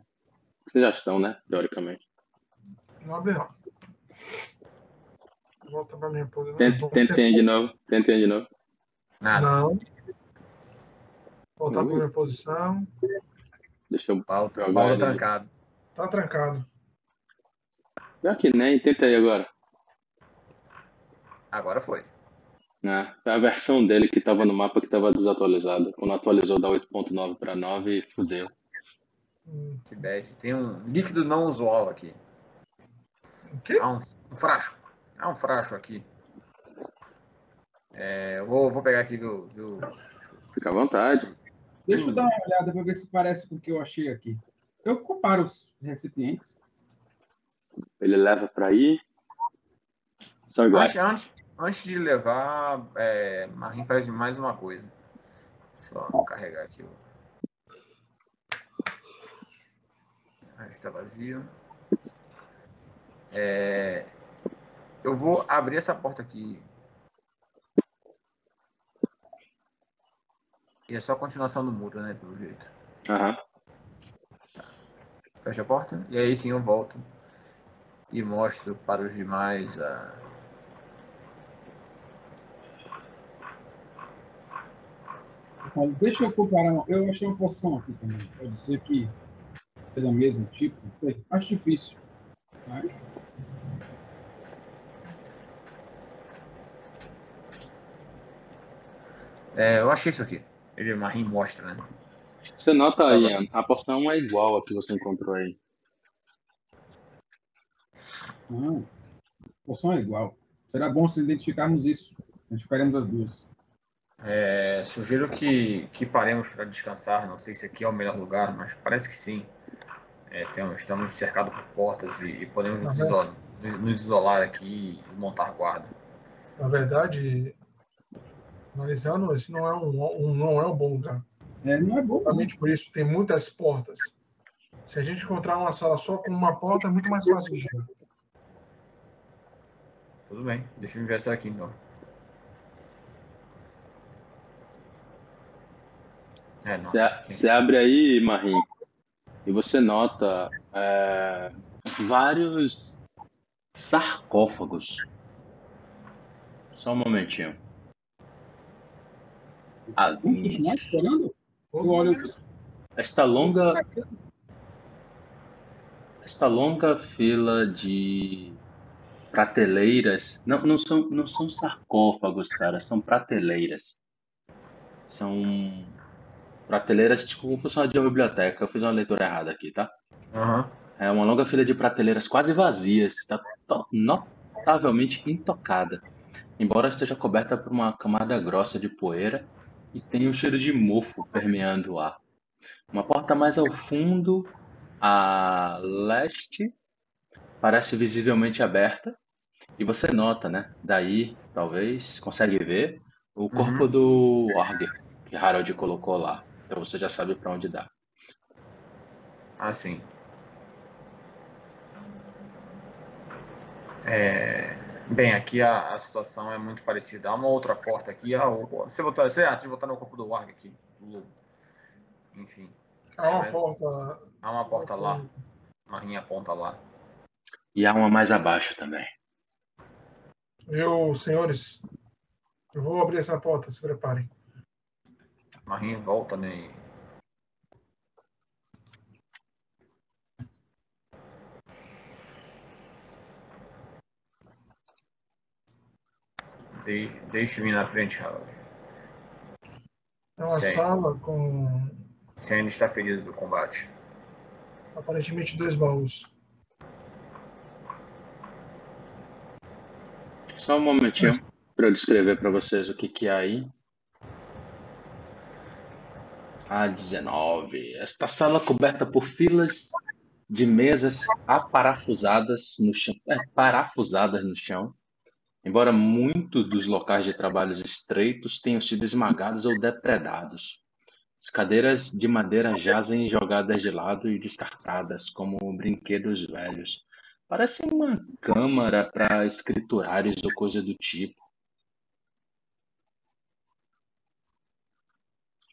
Vocês já estão, né? Teoricamente. Não abre não. Volta pra minha posição. Tent- Vou Tentem de novo, tentem de novo. Nada. Não. Voltar Ui. para minha posição. Deixa eu Paulo, jogar Paulo ele. trancado. Tá trancado. Pior que nem, tenta aí agora. Agora foi. Né? Foi a versão dele que estava no mapa que estava desatualizada. Quando atualizou da 8.9 para 9, fudeu. Hum, Que bad. Tem um líquido não usual aqui. O quê? Há um, um frasco. Há um frasco aqui. É, eu vou, vou pegar aqui do. do... Fica à vontade. Deixa eu dar uma olhada para ver se parece com o que eu achei aqui. Eu comparo os recipientes. Ele leva para aí. São iguais. Antes, antes, antes de levar, é, Marim faz mais uma coisa. Só carregar aqui. Ah, está vazio. É, eu vou abrir essa porta aqui. E é só a continuação do muro, né? Pelo jeito. Aham. Fecha a porta. E aí sim eu volto. E mostro para os demais a. Deixa eu comparar. uma- Eu achei uma poção aqui também. Pode ser que seja o mesmo tipo. Acho difícil. Mas. É, eu achei isso aqui. Ele Marim mostra, né? Você nota aí, Ian, a porção é igual a que você encontrou aí. Não. A poção é igual. Será bom se identificarmos isso. Identificaremos as duas. É, sugiro que, que paremos para descansar. Não sei se aqui é o melhor lugar, mas parece que sim. É, temos, estamos cercados por portas e, e podemos nos, isolar, nos isolar aqui e montar guarda. Na verdade, analisando, esse não é um, um- não é um bom lugar. É, não é bom. não. Justamente por isso, tem muitas portas. Se a gente encontrar uma sala só com uma porta, é muito mais fácil de chegar. Tudo bem, deixa eu ver essa aqui então. É, você abre aí, Marim, e você nota é, vários sarcófagos. Só um momentinho. Vamos continuar explorando? Eu olho. Esta longa, esta longa fila de prateleiras, não, não, são, não são sarcófagos, cara, são prateleiras. São prateleiras tipo como fosse uma de uma biblioteca. Eu fiz uma leitura errada aqui, tá? Aham. É uma longa fila de prateleiras quase vazias, está notavelmente intocada, embora esteja coberta por uma camada grossa de poeira e tenha um cheiro de mofo permeando o ar. Uma porta mais ao fundo, a leste, parece visivelmente aberta e você nota, né? Daí, talvez, consegue ver o corpo do Org que Harold colocou lá. Então você já sabe para onde dá. Ah, sim. É, Bem, aqui a, a situação é muito parecida. Há uma outra porta aqui. Ah, o- você botar, você, ah, você no corpo do Warg aqui. Enfim, Há uma É. porta. há uma porta lá. Marinha aponta lá. E há uma mais abaixo também. Eu, senhores, eu vou abrir essa porta, se preparem. Marinha volta, né? Deixe-me na frente, Harold. É uma Sim. sala com Você ainda está ferido do combate. aparentemente dois baús. Só um momentinho para eu descrever para vocês o que, que é aí. A 19. Esta sala coberta por filas de mesas aparafusadas no chão, é, parafusadas no chão. Embora muitos dos locais de trabalhos estreitos tenham sido esmagados ou depredados. As cadeiras de madeira jazem jogadas de lado e descartadas como brinquedos velhos. Parece uma câmara para escriturários ou coisa do tipo.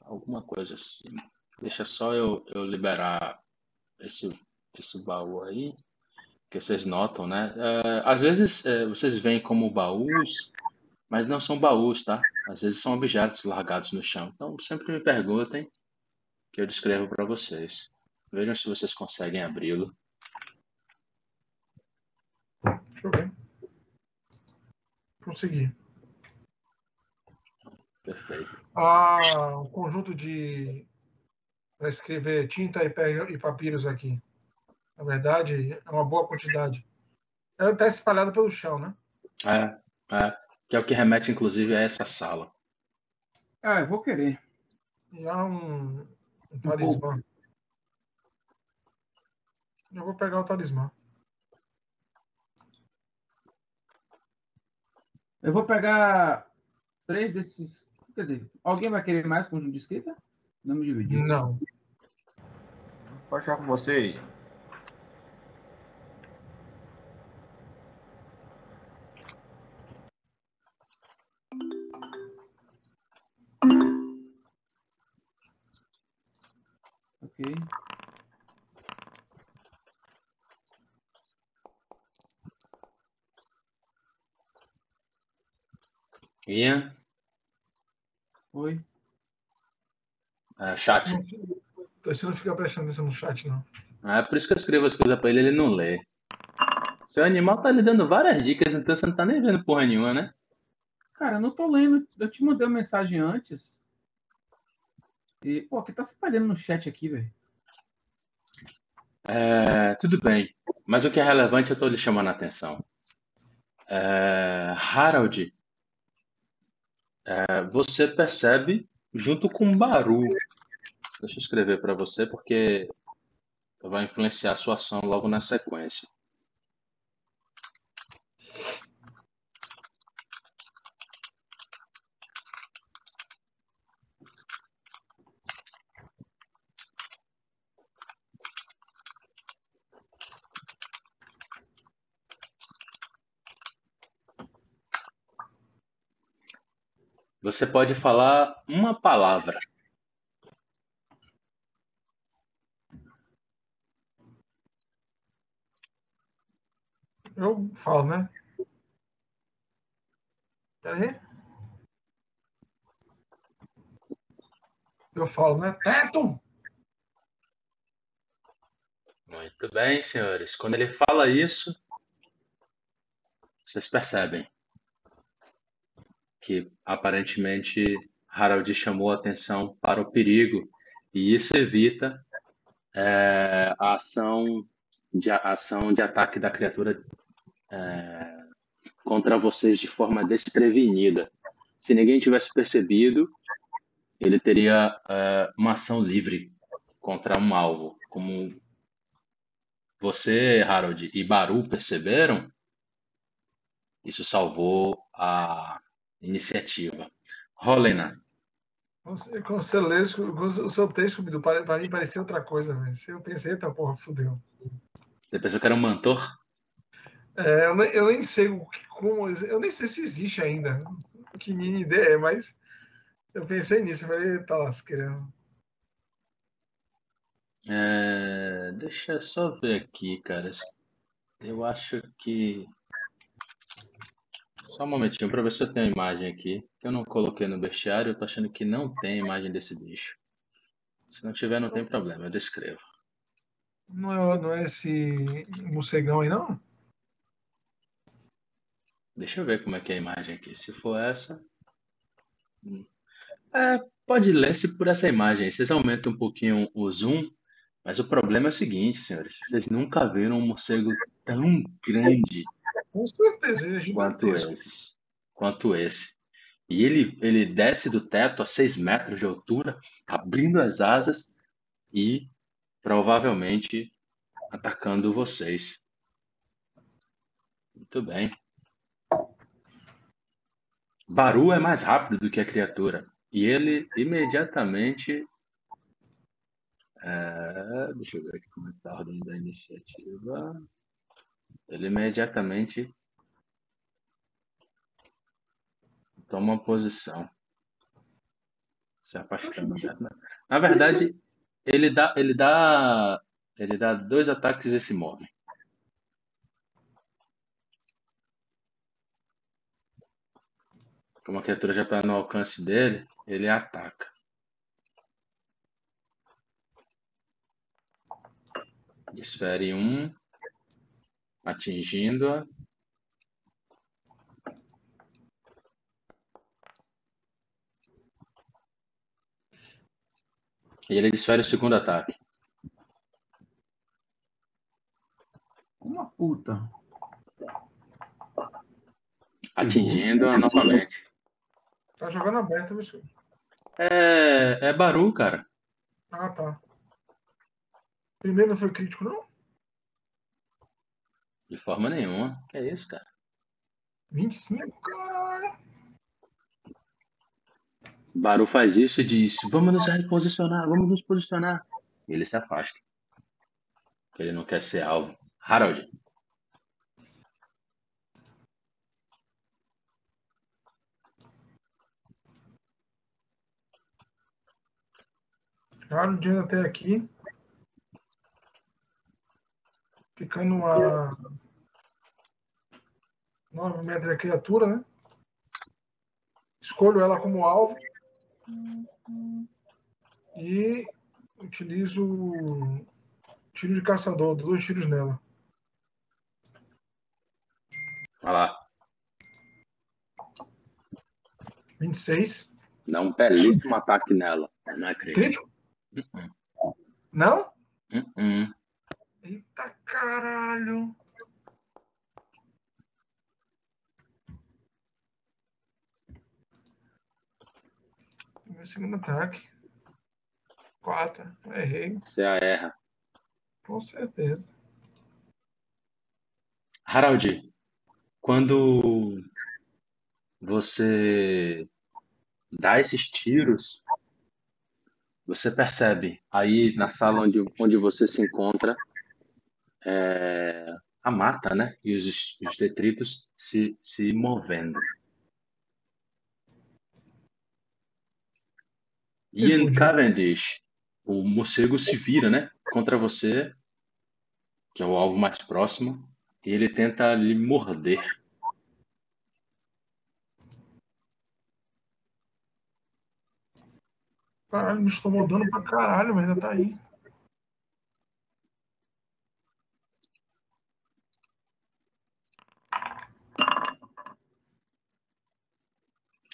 Alguma coisa assim. Deixa só eu, eu liberar esse, esse baú aí, que vocês notam, né? É, às vezes é, vocês veem como baús, mas não são baús, tá? Às vezes são objetos largados no chão. Então sempre me perguntem que eu descrevo para vocês. Vejam se vocês conseguem abri-lo. Deixa eu ver. Consegui. Perfeito. Ah, um conjunto de para escrever tinta e, e papiros aqui. Na verdade, é uma boa quantidade. Ela está espalhada pelo chão, né? É, é. Que é o que remete, inclusive, a essa sala. Ah, eu vou querer. E há um, um talismã. Eu vou pegar o talismã. Eu vou pegar três desses. Quer dizer, alguém vai querer mais conjunto de escrita? Vamos dividir. Não. Pode jogar com você aí. Ok. Ian, Oi. é, chat. Você não fica prestando atenção no chat, não. É por isso que eu escrevo as coisas pra ele, ele não lê. Seu animal tá lhe dando várias dicas, então você não tá nem vendo porra nenhuma, né? Cara, eu não tô lendo. Eu te mandei uma mensagem antes. E, pô, que tá se espalhando no chat aqui, velho? É, tudo bem, mas o que é relevante eu tô lhe chamando a atenção. É, é, você percebe junto com Baru. Deixa eu escrever para você porque vai influenciar a sua ação logo na sequência. Você pode falar uma palavra. Eu falo, né? Peraí. Eu falo, né? Teto! Muito bem, senhores. Quando ele fala isso, vocês percebem que aparentemente Harald chamou a atenção para o perigo e isso evita é, a ação de, a ação de ataque da criatura é, contra vocês de forma desprevenida. Se ninguém tivesse percebido, ele teria é, uma ação livre contra um alvo. Como você, Harold e Baru perceberam, isso salvou a iniciativa. Rolena, quando você lê o seu texto, para mim parecia outra coisa, velho. Eu pensei, tá porra, fudeu. você pensou que era um mantor? É, eu, nem, eu nem sei o que, como, eu nem sei se existe ainda. Que mini ideia é, mas eu pensei nisso. Eu falei, tá lasqueira. É, deixa eu só ver aqui, cara. Eu acho que. Só um momentinho para ver se eu tenho a imagem aqui. Que eu não coloquei no bestiário, eu tô achando que não tem imagem desse bicho. Se não tiver, não tem problema, eu descrevo. Não é, não é esse morcegão aí, não? Deixa eu ver como é que é a imagem aqui. Se for essa. hum. É, pode ler-se por essa imagem. Vocês aumentam um pouquinho o zoom, mas o problema é o seguinte, senhores. Vocês nunca viram um morcego tão grande Com certeza, ele é quanto gigantesco. esse. Quanto esse. E ele, ele desce do teto a 6 metros de altura, abrindo as asas e provavelmente atacando vocês. Muito bem. Baru é mais rápido do que a criatura. E ele imediatamente. é, deixa eu ver aqui como é que tá a ordem da iniciativa. Ele imediatamente toma uma posição. Se afastando. Na verdade, Ele dá, ele dá, ele dá dois ataques e se move. Como a criatura já está no alcance dele, ele ataca. Desfere um, atingindo-a. E ele desfere o segundo ataque. Uma puta. Atingindo-a novamente. Tá jogando aberto, bicho. É, é Baru, cara. Ah, tá. Primeiro não foi crítico, não? De forma nenhuma. Que é isso, cara? 25, caralho. Baru faz isso e diz: Vamos nos reposicionar, vamos nos posicionar. E ele se afasta. Ele não quer ser alvo. Harold. Harold até aqui. Ficando a 9 metros da criatura, né? Escolho ela como alvo. E utilizo tiro de caçador, dois tiros nela. Vai lá. 26. Dá um belíssimo ataque nela. Não é crítico. Crítico? Não? Uh-uh. Eita caralho. Meu segundo ataque. Quatro. Errei, Você a erra. com certeza. Harold, quando você dá esses tiros, você percebe aí na sala onde, onde você se encontra é, a mata, né? E os, os detritos se, se movendo. Ian. Cavendish, o morcego se vira, né? Contra você, que é o alvo mais próximo, e ele tenta lhe morder. Caralho, me estou mudando pra caralho, mas ainda tá aí.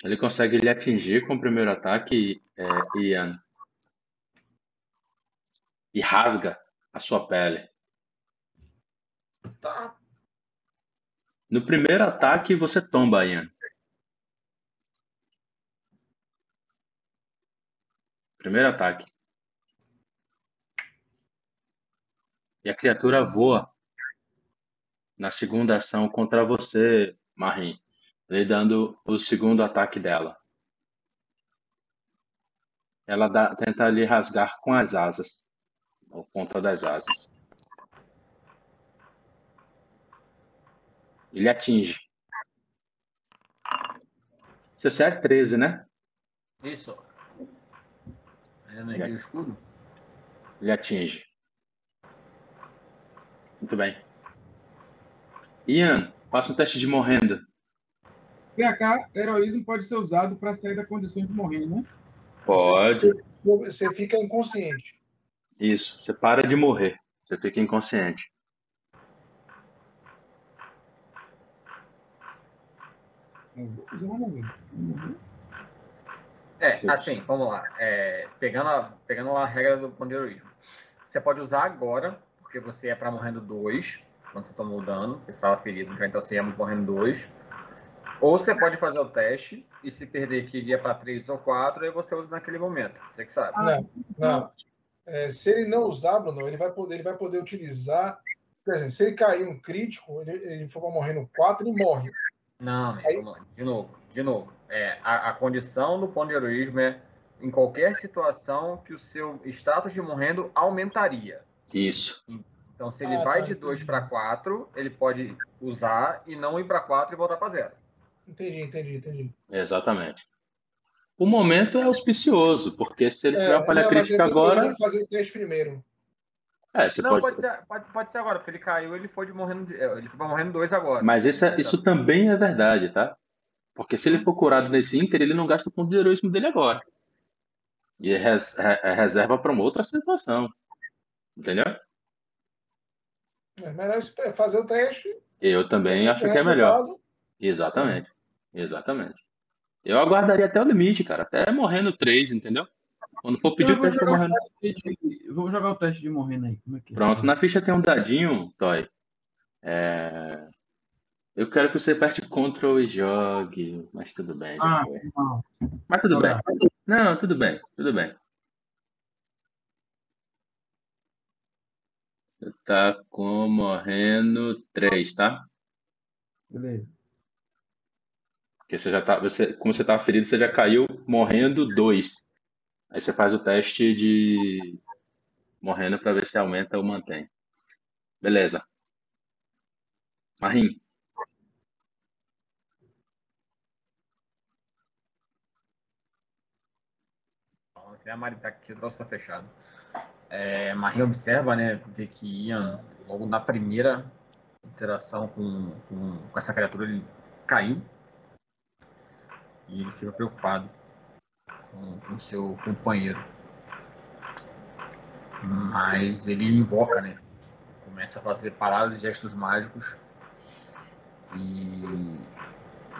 Ele consegue lhe atingir com o primeiro ataque, é, Ian, e rasga a sua pele. Tá. No primeiro ataque, você tomba, Ian. Primeiro ataque. E a criatura voa na segunda ação contra você, Marim, lhe dando o segundo ataque dela. Ela dá- tenta lhe rasgar com as asas, ou ponta das asas. Ele atinge. Seu CA é 13, né? Isso. Eu neguei o escudo? Ele atinge. Muito bem. Ian, faça um teste de morrendo. PH, heroísmo pode ser usado para sair da condição de morrer, né? Pode. Você fica inconsciente. Isso. Você para de morrer. Você fica inconsciente. É, Sim. assim, vamos lá. É, pegando, a, pegando a regra do ponderoísmo. Você pode usar agora, porque você é para morrendo 2, quando você tomou o dano, você estava ferido, já então você ia morrendo 2. Ou você pode fazer o teste, e se perder que iria para 3 ou 4, aí você usa naquele momento. Você que sabe. Não, não. É, se ele não usar, Bruno, ele vai poder, ele vai poder utilizar. Por exemplo, se ele cair um crítico, ele, ele for morrer no 4, ele morre. Não, Aí-. De novo, de novo. É, a, a condição do ponto de heroísmo é em qualquer situação que o seu status de morrendo aumentaria. Isso. Então, se ele Ah, vai tá, de 2 entendi. para 4, ele pode usar e não ir para 4 e voltar para zero. Entendi, entendi, entendi. Exatamente. O momento é auspicioso, porque se ele É, tiver uma mas crítica agora. ele tem que fazer o teste primeiro. É, você Não, pode. pode ser, pode, pode ser agora, porque ele caiu, ele foi de morrendo. De, é, ele foi morrendo dois agora. Mas isso, é- isso também é verdade, tá? Porque se ele for curado nesse Inter, ele não gasta o ponto de heroísmo dele agora. E é res- é- é reserva para uma outra situação. Entendeu? É melhor fazer o teste. Eu também acho que é melhor. resultado. Exatamente. Exatamente. Eu aguardaria até o limite, cara. Até morrendo três, entendeu? Quando for pedir Eu o teste pra morrendo. de, vou jogar o teste de morrendo aí. É é? Pronto, na ficha tem um dadinho, Toy. É, Eu quero que você aperte Ctrl e jogue, mas tudo bem, já Ah, foi. não. Mas tudo bem. Não, tudo bem, tudo bem. Você tá com morrendo três, tá? Beleza. Porque você já tá, você, como você tá ferido, você já caiu morrendo dois. Aí você faz o teste de morrendo para ver se aumenta ou mantém. Beleza. Marim, Tem a Mari tá aqui, o troço tá fechado. É, Marie observa, né, vê que Ian, logo na primeira interação com, com, com essa criatura, ele caiu. E ele fica preocupado com, com seu companheiro. Mas ele invoca, né? Começa a fazer palavras e gestos mágicos. E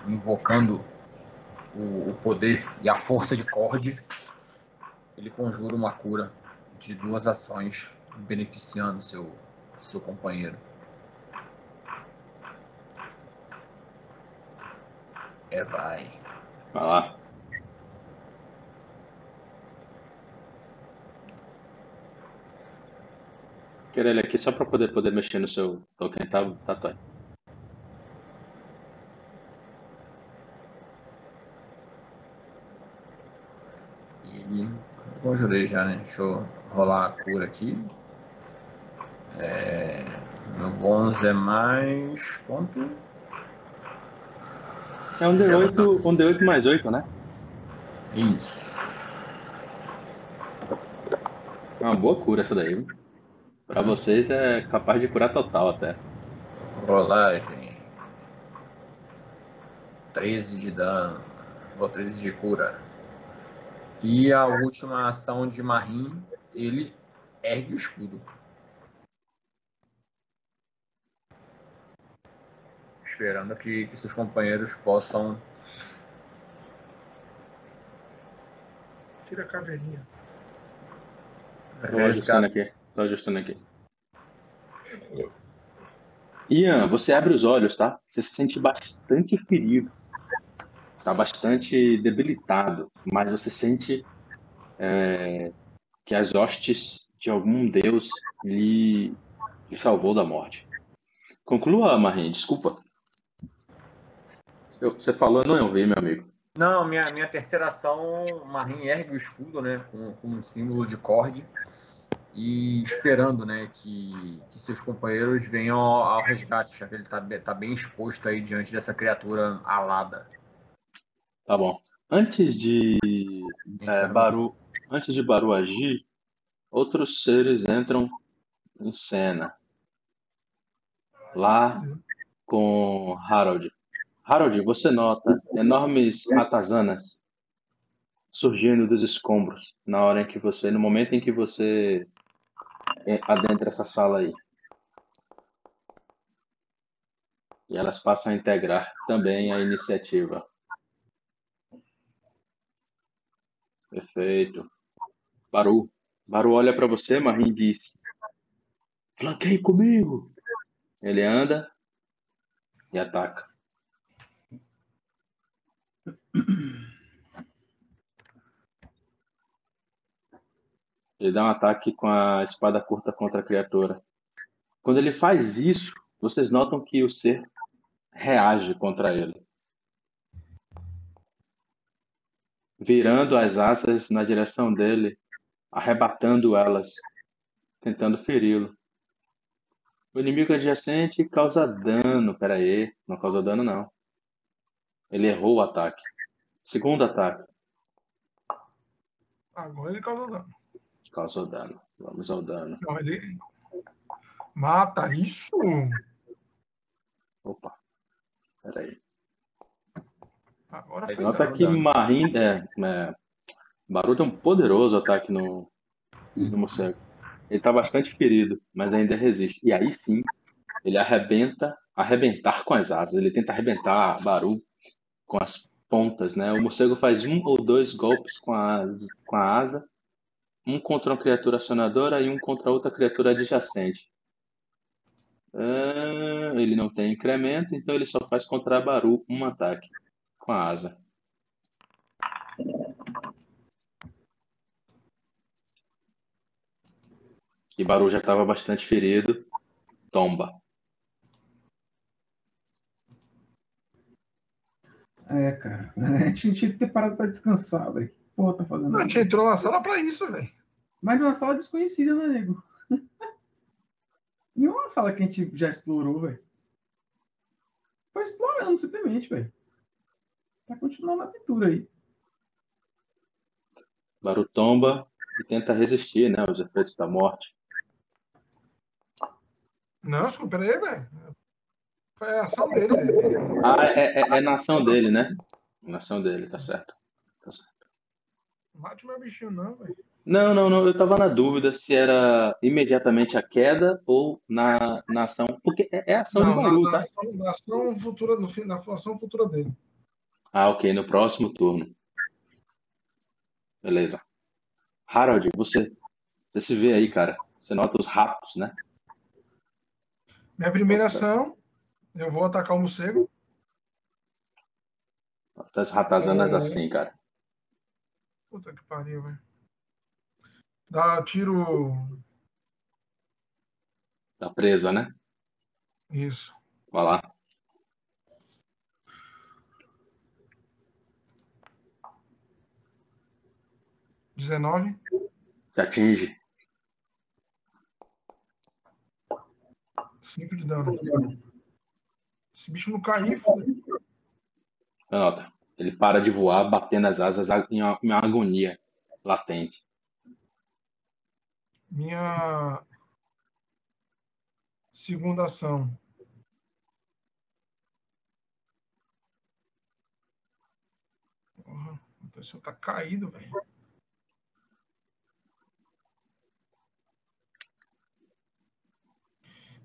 invocando o, o poder e a força de Cord, ele conjura uma cura de duas ações, beneficiando seu, seu companheiro. É, vai. Vai lá. Quero ele aqui só para poder poder mexer no seu token, tá, tá? E conjurei já, né? Deixa eu rolar a cura aqui. É, meu bônus é mais. Quanto? É um D8, um D8 mais 8, né? Isso. É uma boa cura essa daí. viu? Pra vocês é capaz de curar total até. Rolagem. 13 de dano. Ou 13 de cura. E a última ação de Marim, ele ergue o escudo. Esperando que, que seus companheiros possam. Tira a caveirinha. Tô ajustando aqui. Tô ajustando aqui. Ian, você abre os olhos, tá? Você se sente bastante ferido. Tá bastante debilitado. Mas você sente é, que as hostes de algum deus lhe, lhe salvou da morte. Conclua, Marim, desculpa. Eu- Você falou, eu não ouvi, meu amigo. Não, minha, minha terceira ação, Marim ergue o escudo, né? Com, com um símbolo de corde. E esperando, né? Que, que seus companheiros venham ao, ao resgate, já que ele tá, tá bem exposto aí diante dessa criatura alada. Tá bom. Antes de é, Baru, antes de Baru agir, outros seres entram em cena. Lá com Harold. Harold, você nota enormes ratazanas surgindo dos escombros na hora em que você, no momento em que você é, adentra essa sala aí. E elas passam a integrar também a iniciativa. Perfeito. Baru. Baru olha para você, Marim diz: Flanqueie comigo. Ele anda e ataca. Ele dá um ataque com a espada curta contra a criatura. Quando ele faz isso, vocês notam que o ser reage contra ele. Virando as asas na direção dele, arrebatando elas, tentando feri-lo. O inimigo adjacente causa dano. Pera aí, não causa dano não. Ele errou o ataque. Segundo ataque. Agora ele causou dano. Causou dano. Vamos ao dano. Não, ele. Mata isso! Opa. Peraí. Agora Ele foi Nota que Marim. É, é, Baru tem um poderoso ataque no, no morcego. Ele tá bastante ferido, mas ainda resiste. E aí sim, ele arrebenta, arrebentar com as asas. Ele tenta arrebentar Baru com as pontas, né? O morcego faz um ou dois golpes com, as, com a asa, um contra uma criatura acionadora e um contra outra criatura adjacente. Ah, ele não tem incremento, então ele só faz contra Baru um ataque com a asa. E Baru já estava bastante ferido. Tomba. É, cara. A gente tinha que ter parado pra descansar, velho. Que porra tá fazendo? A gente entrou na sala pra isso, velho. Mas numa sala desconhecida, né, nego? Em uma sala que a gente já explorou, velho. Foi explorando simplesmente, velho. Tá continuando a aventura aí. Baru tomba e tenta resistir, né, aos efeitos da morte. Não, desculpa, peraí, velho. Foi a ação dele. velho. Ah, é, é, é na ação dele, né? Na ação dele, tá certo. Tá certo. Mate meu bichinho, não, velho. Não, não, não. Eu tava na dúvida se era imediatamente a queda ou na, na ação. Porque é, é ação Não, na, Baru, na tá? ação, na ação futura, no fim, na ação futura dele. Ah, ok. No próximo turno. Beleza. Harold, você, você se vê aí, cara. Você nota os ratos, né? Minha primeira ação, eu vou atacar o morcego. Tá as ratazanas É. assim, cara. Puta que pariu, velho. Dá tiro. Tá presa, né? Isso. Vai lá. dezenove. Se atinge. 5 de dano. Esse bicho não cair, foda Nota. Ele para de voar, batendo as asas em uma, agonia latente. Minha segunda ação. Porra, o pessoal tá caído, velho.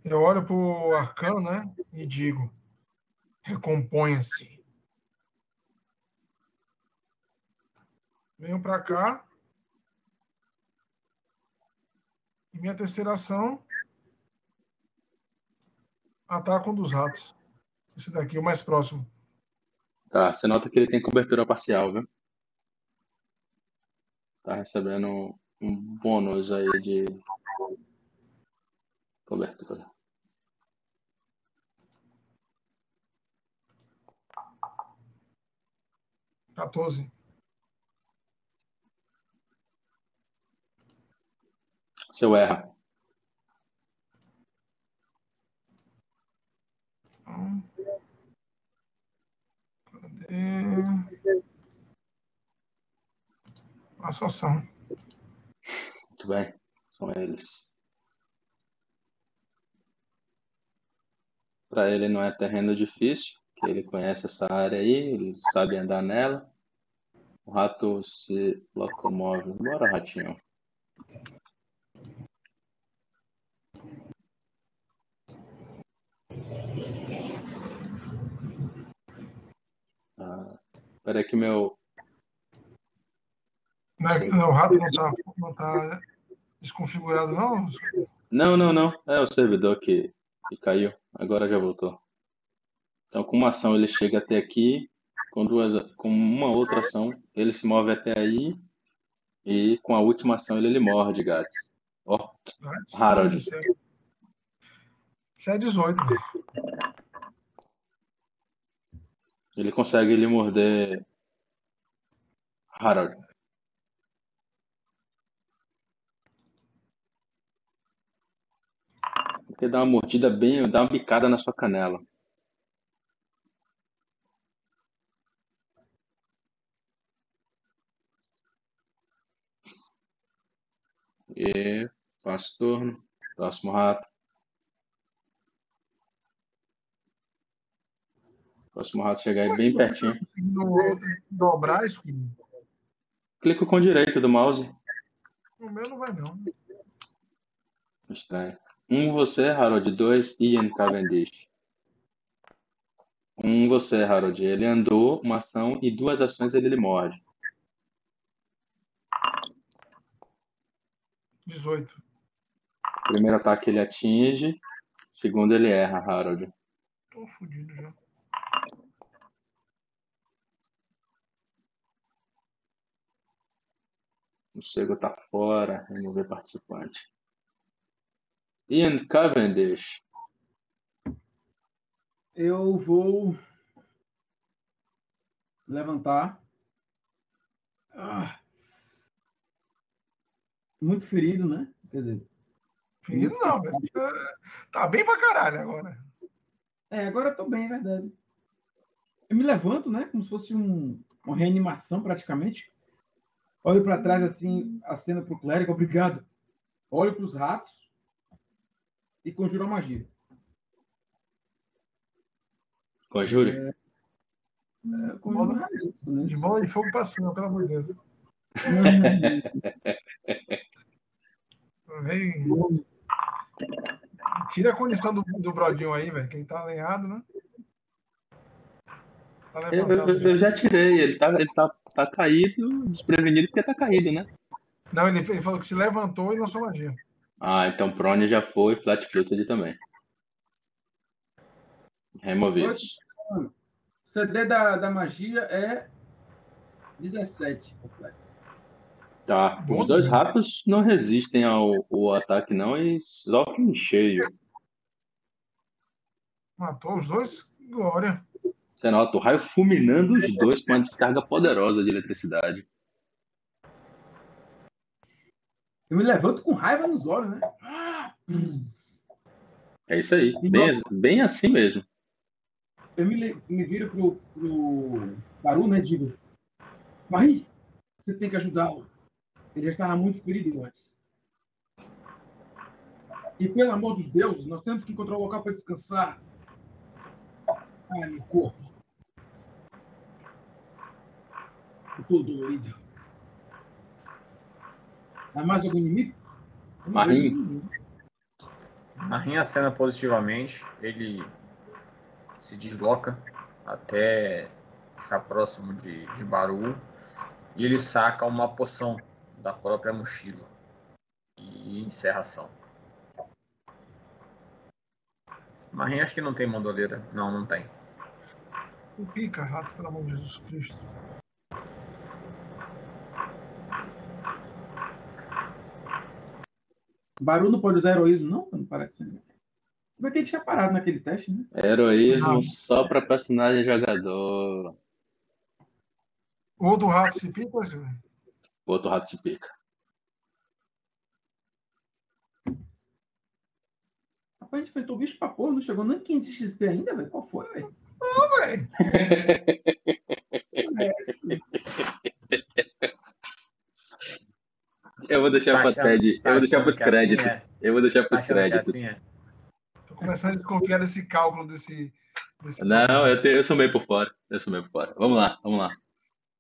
Eu olho pro arcano, né? E digo: recomponha-se. Venho pra cá. E minha terceira ação. Ataco um dos ratos. Esse daqui, o mais próximo. Tá, você nota que ele tem cobertura parcial, viu? Tá recebendo um bônus aí de cobertura. Quatorze. Seu erra. Então, cadê? Ação. Muito bem. São eles. Para ele não é terreno difícil, que ele conhece essa área aí, ele sabe andar nela. O rato se locomove. Bora, ratinho. Ah, peraí que meu. Não é- não, o rato não tá, não tá desconfigurado, não? Não, não, não. É o servidor que, que caiu. Agora já voltou. Então, com uma ação ele chega até aqui. Com duas, com uma outra ação ele se move até aí. E com a última ação ele, ele morde, gatos. Ó, Harold. Isso é 18. velho. ele consegue lhe morder. Harold. Porque dá uma mordida bem, dá uma bicada na sua canela. E passo turno. Próximo rato. Próximo rato chegar aí bem pertinho. Dobrar isso? Clico com direito do mouse. O meu não vai, não. Estranho. Um você, Harold. Dois, Ian Cavendish. Um você, Harold. Ele andou uma ação e duas ações ele, ele morde. 18. Primeiro ataque ele atinge. Segundo ele erra, Harold. Tô fudido já. O cego tá fora. Remover participante. Ian Cavendish. Eu vou levantar. Ah. Muito ferido, né? Quer dizer, Ferido não, mas é, tá bem pra caralho agora. é, agora eu tô bem, é verdade. Eu me levanto, né? Como se fosse um, uma reanimação, praticamente. Olho para trás, assim, aceno pro clérigo, obrigado. Olho para os ratos e conjuro a magia. Conjure. É, conjuro a magia, né? De bola de fogo pra cima, pelo amor de Deus. Vem. Tira a condição do, do Brodinho aí, velho. Quem tá alinhado, né? Tá Eu, eu- eu já tirei. Ele tá, ele tá, tá caído, desprevenido porque tá caído, né? Não, ele, ele falou que se levantou e lançou magia. Ah, então Prone já foi, Flat Footed também. Removidos. CD da, da magia é 17. completo. Tá. Os dois ratos não resistem ao, ao ataque, não, e sofrem em cheio. Matou os dois? Glória. Você nota o raio fulminando os dois com uma descarga poderosa de eletricidade. Eu me levanto com raiva nos olhos, né? É isso aí. Bem, bem assim mesmo. Eu me, me viro pro, pro Baru, né? e Digo, Marie, você tem que ajudá-lo. Ele já estava muito ferido antes. E pelo amor dos deuses, nós temos que encontrar um local para descansar. Ai, meu corpo. Tô dolorido. Há mais algum inimigo? Marinho. Marinho acena positivamente, ele se desloca até ficar próximo de, de Baru e ele saca uma poção da própria mochila e encerra a ação. Marinho acho que não tem mandoleira. Não, não tem. O pica, rato, pelo amor de Jesus Cristo. Baru não pode usar heroísmo, não? Não parece ser. Se bem que ele tinha parado naquele teste, né? Heroísmo Não. só pra personagem jogador. O outro rato se pica, senhor? O outro rato se pica. Rapaz, a gente enfrentou o bicho pra porra, não chegou nem 500 XP ainda, velho. Qual foi, velho? Não, velho. Eu vou deixar Tá pra achando- TED. tá Eu vou deixar pros que assim créditos. Eu vou deixar Tá pros que é créditos. assim, é? Tô começando a desconfiar desse cálculo desse. desse Não, eu, te- eu sou meio por fora. Eu sou meio por fora. Vamos lá, vamos lá.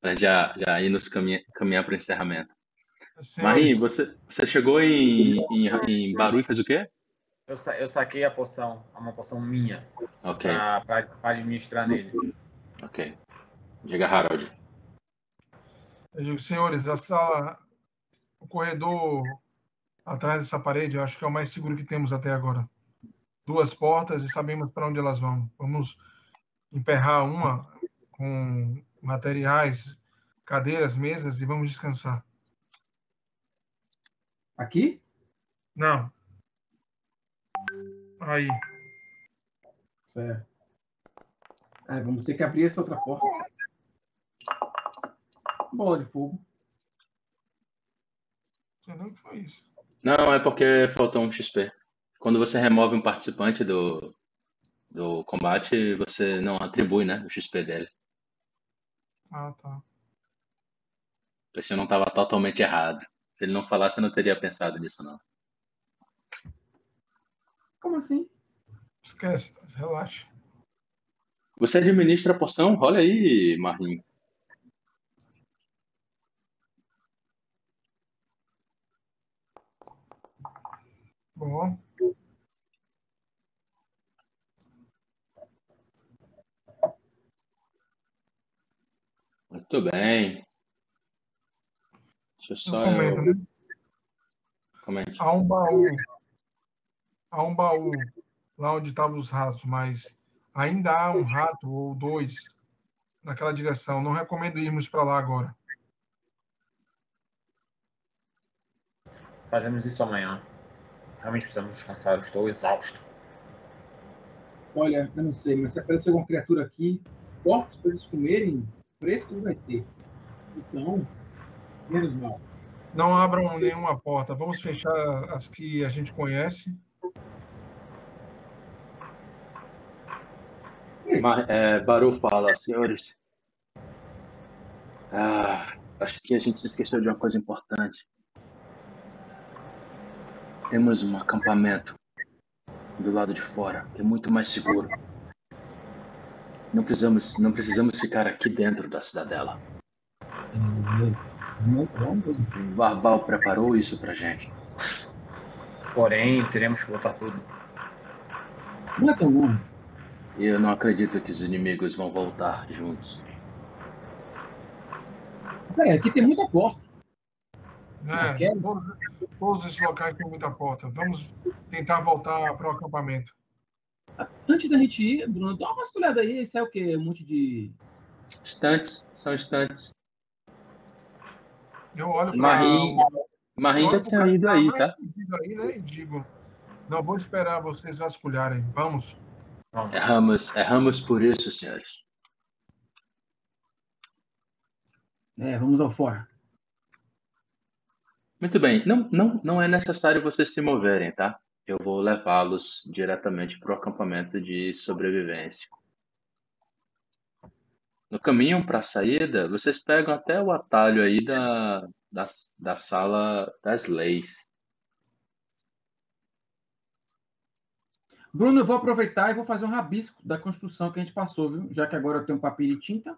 Pra já, já ir nos caminha, caminhar pro encerramento. Senhores, Marinho, você, você chegou em, em, em Baru e fez o quê? Eu, sa- eu saquei a poção, uma poção minha, Ok, pra, pra, pra administrar nele. ok. Diga, Harold. Eu digo, senhores, a sala, o corredor atrás dessa parede, eu acho que é o mais seguro que temos até agora. Duas portas e sabemos para onde elas vão. Vamos emperrar uma com materiais, cadeiras, mesas e vamos descansar. Aqui? Não. Aí. Certo. Ah, vamos ter que abrir essa outra porta. Bola de fogo. Não sei nem o que foi isso. Não, é porque faltou um XP. Quando você remove um participante do, do combate, você não atribui, né, o XP dele. Ah, tá. Esse não estava totalmente errado. Se ele não falasse, eu não teria pensado nisso, não. Como assim? Esquece, relaxa. Você administra a poção? Olha aí, Marinho. Bom, Muito bem. Deixa eu eu só comento, eu... né? Comente. Há um baú. Há um baú lá onde estavam os ratos, mas ainda há um rato ou dois naquela direção. Não recomendo irmos para lá agora. Fazemos isso amanhã. Realmente precisamos descansar, eu estou exausto. Olha, eu não sei, mas se aparecer alguma criatura aqui, porcos para eles comerem, frescos vai ter. Então, menos mal. Não abram nenhuma porta. Vamos fechar as que a gente conhece. É, Baru fala, senhores. Ah, acho que a gente esqueceu de uma coisa importante. Temos um acampamento do lado de fora, que é muito mais seguro. Não precisamos, não precisamos ficar aqui dentro da cidadela. Varbal preparou isso pra gente. Porém, teremos que voltar tudo. Não é tão longe. E eu não acredito que os inimigos vão voltar juntos. Peraí, aqui tem muita porta. É, Quer? todos, todos esses locais têm muita porta. Vamos tentar voltar para o acampamento. Antes da gente ir, Bruno, dá uma vasculhada aí. Isso é o quê? Um monte de. Estantes, são estantes. Eu olho para Marim, Marim já tinha ido aí, tá? aí, né, e digo, não vou esperar vocês vasculharem. Vamos. Vamos. Erramos, erramos por isso, senhores. É, vamos ao fora. Muito bem. Não, não, não é necessário vocês se moverem, tá? Eu vou levá-los diretamente para o acampamento de sobrevivência. No caminho para a saída, vocês pegam até o atalho aí da, da, da sala das leis. Bruno, eu vou aproveitar e vou fazer um rabisco da construção que a gente passou, viu? Já que agora eu tenho papel e tinta.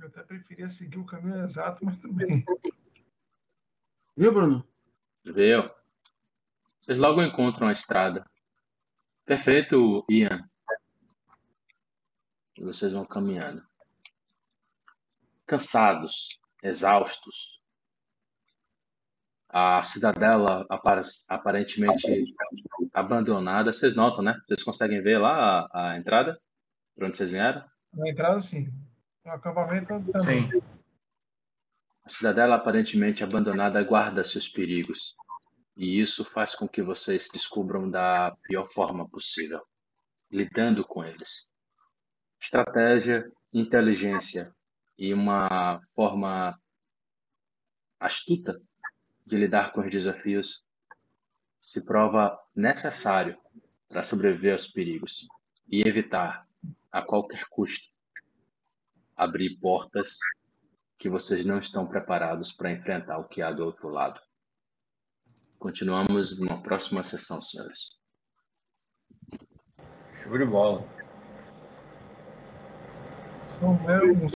Eu até preferia seguir o caminho exato, mas tudo bem. Viu, Bruno? Viu? Vocês logo encontram a estrada. Perfeito, Ian. E vocês vão caminhando. Cansados, exaustos. A cidadela apar- aparentemente abandonada. Vocês notam, né? Vocês conseguem ver lá a, a entrada? Por onde vocês vieram? Na entrada, sim. No acampamento também. Sim. A cidadela aparentemente abandonada guarda seus perigos. E isso faz com que vocês descubram da pior forma possível, lidando com eles. Estratégia, inteligência e uma forma astuta de lidar com os desafios se prova necessário para sobreviver aos perigos e evitar, a qualquer custo, abrir portas que vocês não estão preparados para enfrentar o que há do outro lado. Continuamos numa próxima sessão, senhores. Show de bola. São uns